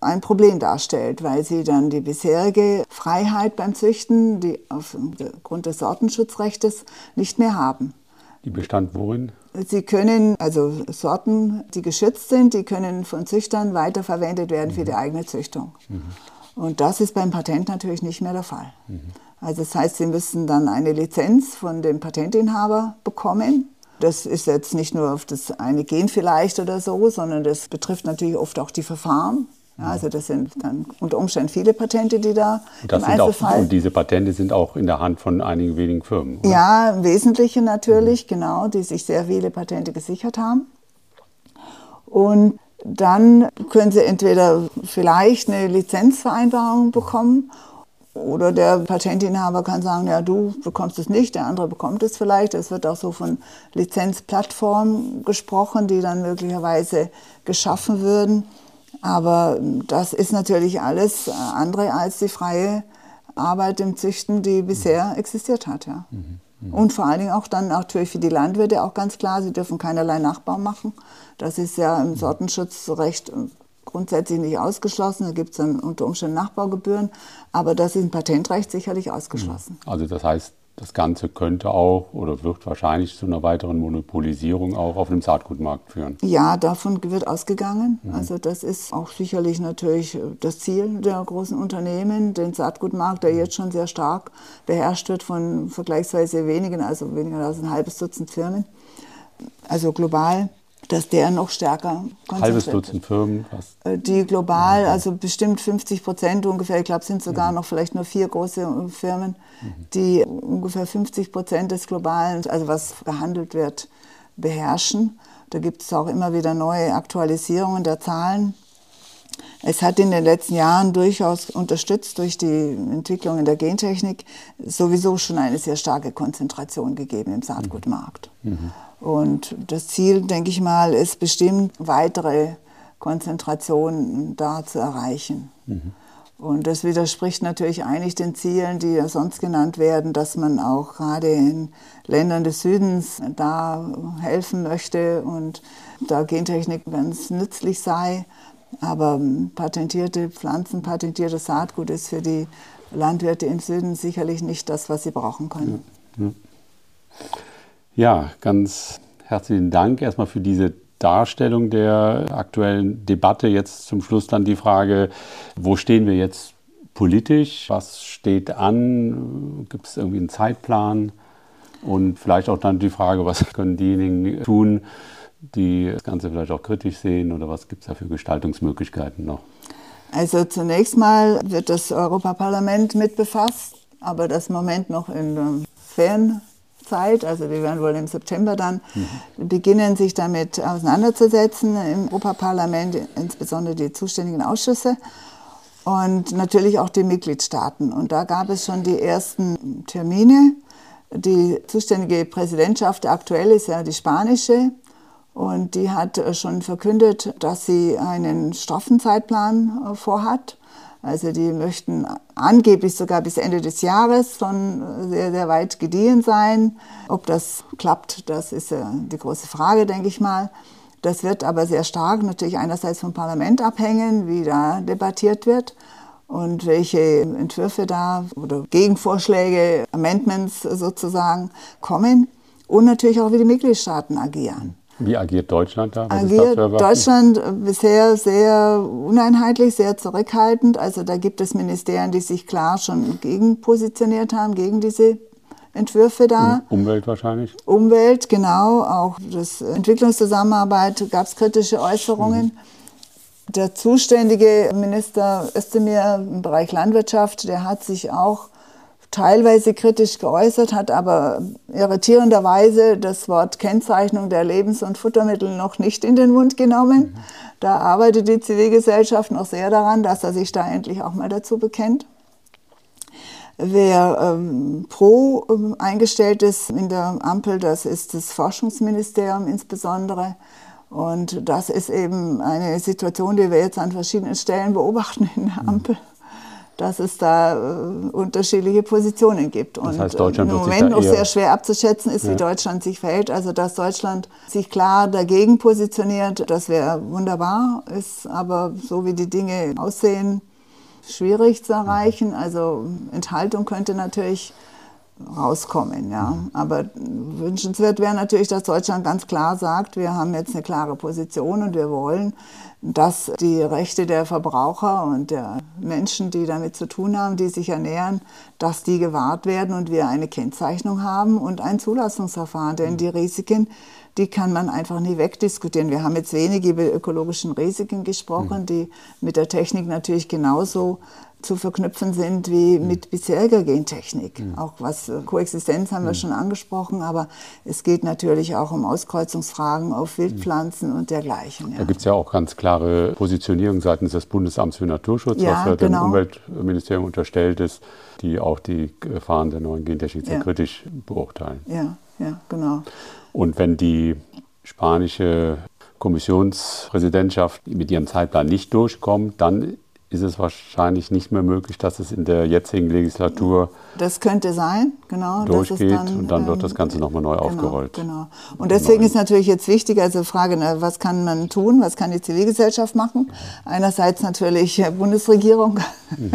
ein Problem darstellt, weil sie dann die bisherige Freiheit beim Züchten, die aufgrund des Sortenschutzrechts nicht mehr haben. Die bestand worin? Sie können, also Sorten, die geschützt sind, die können von Züchtern weiterverwendet werden mhm. für die eigene Züchtung. Mhm. Und das ist beim Patent natürlich nicht mehr der Fall. Mhm. Also das heißt, Sie müssen dann eine Lizenz von dem Patentinhaber bekommen. Das ist jetzt nicht nur auf das eine Gen vielleicht oder so, sondern das betrifft natürlich oft auch die Verfahren. Ja, also das sind dann unter Umständen viele Patente, die da und das im sind Einzelfall... Auch, und diese Patente sind auch in der Hand von einigen wenigen Firmen, oder? Ja, wesentliche natürlich, mhm. genau, die sich sehr viele Patente gesichert haben. Und dann können sie entweder vielleicht eine Lizenzvereinbarung bekommen oder der Patentinhaber kann sagen, ja, du bekommst es nicht, der andere bekommt es vielleicht. Es wird auch so von Lizenzplattformen gesprochen, die dann möglicherweise geschaffen würden. Aber das ist natürlich alles andere als die freie Arbeit im Züchten, die bisher existiert hat. Ja. Mhm. Mhm. Und vor allen Dingen auch dann natürlich für die Landwirte auch ganz klar, sie dürfen keinerlei Nachbau machen. Das ist ja im mhm. Sortenschutzrecht grundsätzlich nicht ausgeschlossen. Da gibt es dann unter Umständen Nachbaugebühren, aber das ist im Patentrecht sicherlich ausgeschlossen. Also das heißt, das Ganze könnte auch oder wird wahrscheinlich zu einer weiteren Monopolisierung auch auf dem Saatgutmarkt führen. Ja, davon wird ausgegangen. Mhm. Also das ist auch sicherlich natürlich das Ziel der großen Unternehmen, den Saatgutmarkt, der jetzt schon sehr stark beherrscht wird von vergleichsweise wenigen, also weniger als ein halbes Dutzend Firmen. Also global dass der noch stärker konzentriert Halbes Dutzend Firmen fast. Äh, die global, mhm. also bestimmt 50 Prozent ungefähr, ich glaube, es sind sogar mhm. noch vielleicht nur vier große Firmen, mhm. die ungefähr 50 Prozent des globalen, also was gehandelt wird, beherrschen. Da gibt es auch immer wieder neue Aktualisierungen der Zahlen. Es hat in den letzten Jahren durchaus unterstützt durch die Entwicklung in der Gentechnik sowieso schon eine sehr starke Konzentration gegeben im Saatgutmarkt. Mhm. Und das Ziel, denke ich mal, ist bestimmt, weitere Konzentrationen da zu erreichen. Mhm. Und das widerspricht natürlich eigentlich den Zielen, die ja sonst genannt werden, dass man auch gerade in Ländern des Südens da helfen möchte und da Gentechnik ganz nützlich sei. Aber patentierte Pflanzen, patentiertes Saatgut ist für die Landwirte im Süden sicherlich nicht das, was sie brauchen können. Ja, ja. Ja, ganz herzlichen Dank erstmal für diese Darstellung der aktuellen Debatte. Jetzt zum Schluss dann die Frage, wo stehen wir jetzt politisch? Was steht an? Gibt es irgendwie einen Zeitplan? Und vielleicht auch dann die Frage, was können diejenigen tun, die das Ganze vielleicht auch kritisch sehen oder was gibt es da für Gestaltungsmöglichkeiten noch? Also zunächst mal wird das Europaparlament mit befasst, aber das Moment noch in der Fern Zeit, also wir werden wohl im September dann mhm. beginnen, sich damit auseinanderzusetzen im Europaparlament, insbesondere die zuständigen Ausschüsse und natürlich auch die Mitgliedstaaten. Und da gab es schon die ersten Termine. Die zuständige Präsidentschaft aktuell ist ja die spanische und die hat schon verkündet, dass sie einen straffen Zeitplan vorhat. Also die möchten angeblich sogar bis Ende des Jahres schon sehr, sehr weit gediehen sein. Ob das klappt, das ist die große Frage, denke ich mal. Das wird aber sehr stark natürlich einerseits vom Parlament abhängen, wie da debattiert wird. und welche Entwürfe da oder Gegenvorschläge, Amendments sozusagen kommen und natürlich auch, wie die Mitgliedstaaten agieren. Wie agiert Deutschland da? Was agiert da Deutschland bisher sehr uneinheitlich, sehr zurückhaltend. Also da gibt es Ministerien, die sich klar schon gegen positioniert haben, gegen diese Entwürfe da. Umwelt wahrscheinlich. Umwelt, genau. Auch das Entwicklungszusammenarbeit gab es kritische Äußerungen. Mhm. Der zuständige Minister Özdemir im Bereich Landwirtschaft, der hat sich auch teilweise kritisch geäußert, hat aber irritierenderweise das Wort Kennzeichnung der Lebens- und Futtermittel noch nicht in den Mund genommen. Mhm. Da arbeitet die Zivilgesellschaft noch sehr daran, dass er sich da endlich auch mal dazu bekennt. Wer ähm, pro ähm, eingestellt ist in der Ampel, das ist das Forschungsministerium insbesondere. Und das ist eben eine Situation, die wir jetzt an verschiedenen Stellen beobachten in der mhm. Dass es da äh, unterschiedliche Positionen gibt. Das heißt, Deutschland im Moment noch sehr schwer abzuschätzen ist, ja. wie Deutschland sich verhält. Also dass Deutschland sich klar dagegen positioniert, das wäre wunderbar, ist aber so wie die Dinge aussehen, schwierig zu erreichen. Also Enthaltung könnte natürlich rauskommen. Ja. Aber wünschenswert wäre natürlich, dass Deutschland ganz klar sagt, wir haben jetzt eine klare Position und wir wollen, dass die Rechte der Verbraucher und der Menschen, die damit zu tun haben, die sich ernähren, dass die gewahrt werden und wir eine Kennzeichnung haben und ein Zulassungsverfahren. Denn die Risiken, die kann man einfach nie wegdiskutieren. Wir haben jetzt wenig über ökologischen Risiken gesprochen, mhm. die mit der Technik natürlich genauso zu verknüpfen sind wie mhm. mit bisheriger Gentechnik. Mhm. Auch was äh, Koexistenz haben wir mhm. schon angesprochen, aber es geht natürlich auch um Auskreuzungsfragen auf Wildpflanzen und dergleichen. Ja. Da gibt es ja auch ganz klare Positionierung seitens des Bundesamts für Naturschutz, ja, was ja genau. dem Umweltministerium unterstellt ist, die auch die Gefahren der neuen Gentechnik sehr ja. kritisch beurteilen. Ja, ja, genau. Und wenn die spanische Kommissionspräsidentschaft mit ihrem Zeitplan nicht durchkommt, dann ist es wahrscheinlich nicht mehr möglich, dass es in der jetzigen Legislatur das könnte sein, genau, durchgeht dann, und dann wird das ähm, Ganze nochmal neu genau, aufgerollt. Genau. Und deswegen ist natürlich jetzt wichtig, also Frage, was kann man tun, was kann die Zivilgesellschaft machen? Einerseits natürlich Bundesregierung mhm.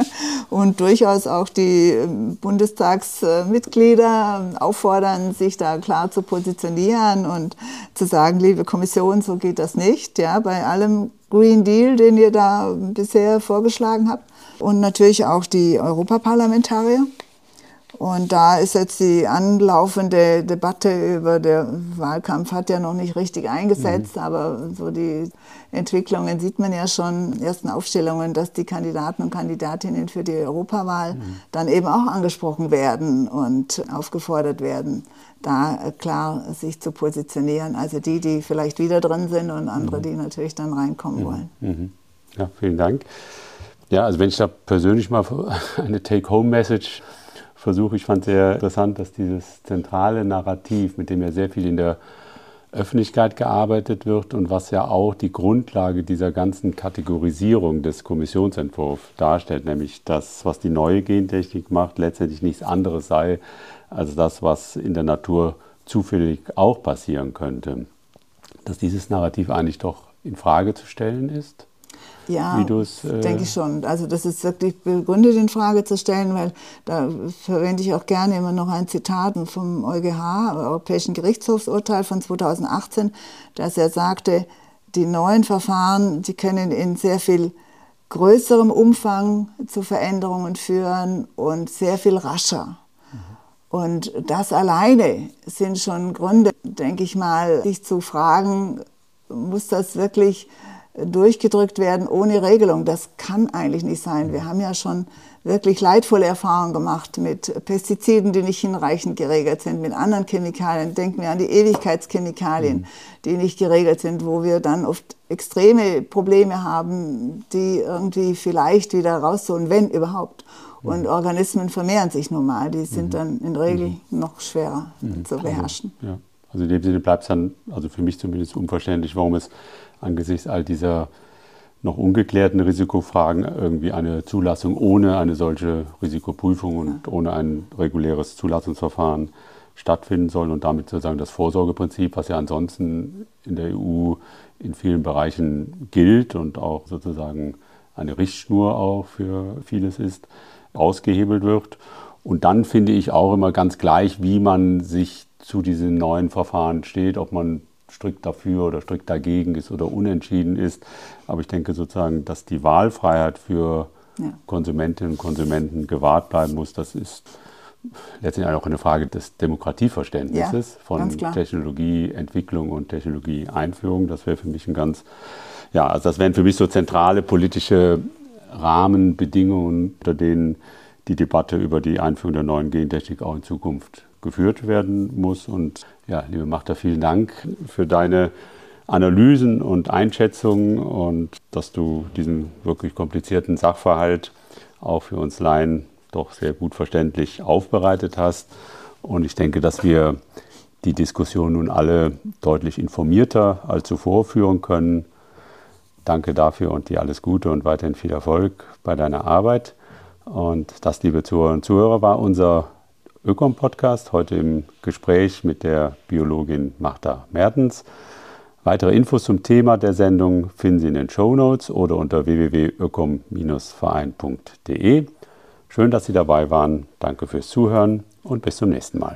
und durchaus auch die ähm, Bundestagsmitglieder auffordern, sich da klar zu positionieren und zu sagen, liebe Kommission, so geht das nicht. Ja, bei allem Green Deal, den ihr da bisher vorgeschlagen habt. Und natürlich auch die Europaparlamentarier. Und da ist jetzt die anlaufende Debatte über den Wahlkampf hat ja noch nicht richtig eingesetzt, mhm. aber so die Entwicklungen sieht man ja schon, ersten Aufstellungen, dass die Kandidaten und Kandidatinnen für die Europawahl mhm. dann eben auch angesprochen werden und aufgefordert werden, da klar sich zu positionieren. Also die, die vielleicht wieder drin sind und andere, mhm. die natürlich dann reinkommen mhm. wollen. Mhm. Ja, vielen Dank. Ja, also wenn ich da persönlich mal eine Take-Home-Message versuche, ich fand sehr interessant, dass dieses zentrale Narrativ, mit dem ja sehr viel in der Öffentlichkeit gearbeitet wird und was ja auch die Grundlage dieser ganzen Kategorisierung des Kommissionsentwurfs darstellt, nämlich das, was die neue Gentechnik macht, letztendlich nichts anderes sei als das, was in der Natur zufällig auch passieren könnte. Dass dieses Narrativ eigentlich doch in Frage zu stellen ist? Ja, äh denke ich schon. Also das ist wirklich begründet in Frage zu stellen, weil da verwende ich auch gerne immer noch ein Zitat vom EuGH, Europäischen Gerichtshofsurteil von 2018, dass er sagte, die neuen Verfahren, die können in sehr viel größerem Umfang zu Veränderungen führen und sehr viel rascher. Und das alleine sind schon Gründe, denke ich mal, sich zu fragen, muss das wirklich durchgedrückt werden ohne Regelung? Das kann eigentlich nicht sein. Wir haben ja schon wirklich leidvolle Erfahrungen gemacht mit Pestiziden, die nicht hinreichend geregelt sind, mit anderen Chemikalien. Denken wir an die Ewigkeitschemikalien, mhm. die nicht geregelt sind, wo wir dann oft extreme Probleme haben, die irgendwie vielleicht wieder rausholen, wenn überhaupt. Und Organismen vermehren sich nun mal. Die sind mhm. dann in der Regel mhm. noch schwerer mhm. zu beherrschen. Ja. Also in dem Sinne bleibt es dann, also für mich zumindest unverständlich, warum es angesichts all dieser noch ungeklärten Risikofragen irgendwie eine Zulassung ohne eine solche Risikoprüfung und ohne ein reguläres Zulassungsverfahren stattfinden soll und damit sozusagen das Vorsorgeprinzip, was ja ansonsten in der EU in vielen Bereichen gilt und auch sozusagen eine Richtschnur auch für vieles ist, ausgehebelt wird. Und dann finde ich auch immer ganz gleich, wie man sich zu diesen neuen Verfahren steht, ob man strikt dafür oder strikt dagegen ist oder unentschieden ist. Aber ich denke sozusagen, dass die Wahlfreiheit für ja. Konsumentinnen und Konsumenten gewahrt bleiben muss, das ist letztendlich auch eine Frage des Demokratieverständnisses ja, von Technologieentwicklung und Technologieeinführung. Das wäre für mich ein ganz, ja, also das wären für mich so zentrale politische Rahmenbedingungen, unter denen die Debatte über die Einführung der neuen Gentechnik auch in Zukunft geführt werden muss. Und ja, liebe Machter, vielen Dank für deine Analysen und Einschätzungen und dass du diesen wirklich komplizierten Sachverhalt auch für uns Laien doch sehr gut verständlich aufbereitet hast. Und ich denke, dass wir die Diskussion nun alle deutlich informierter als zuvor führen können. Danke dafür und dir alles Gute und weiterhin viel Erfolg bei deiner Arbeit. Und das, liebe Zuhörerinnen und Zuhörer, war unser Ökom-Podcast, heute im Gespräch mit der Biologin Martha Mertens. Weitere Infos zum Thema der Sendung finden Sie in den Show Notes oder unter www.ökom-verein.de. Schön, dass Sie dabei waren. Danke fürs Zuhören und bis zum nächsten Mal.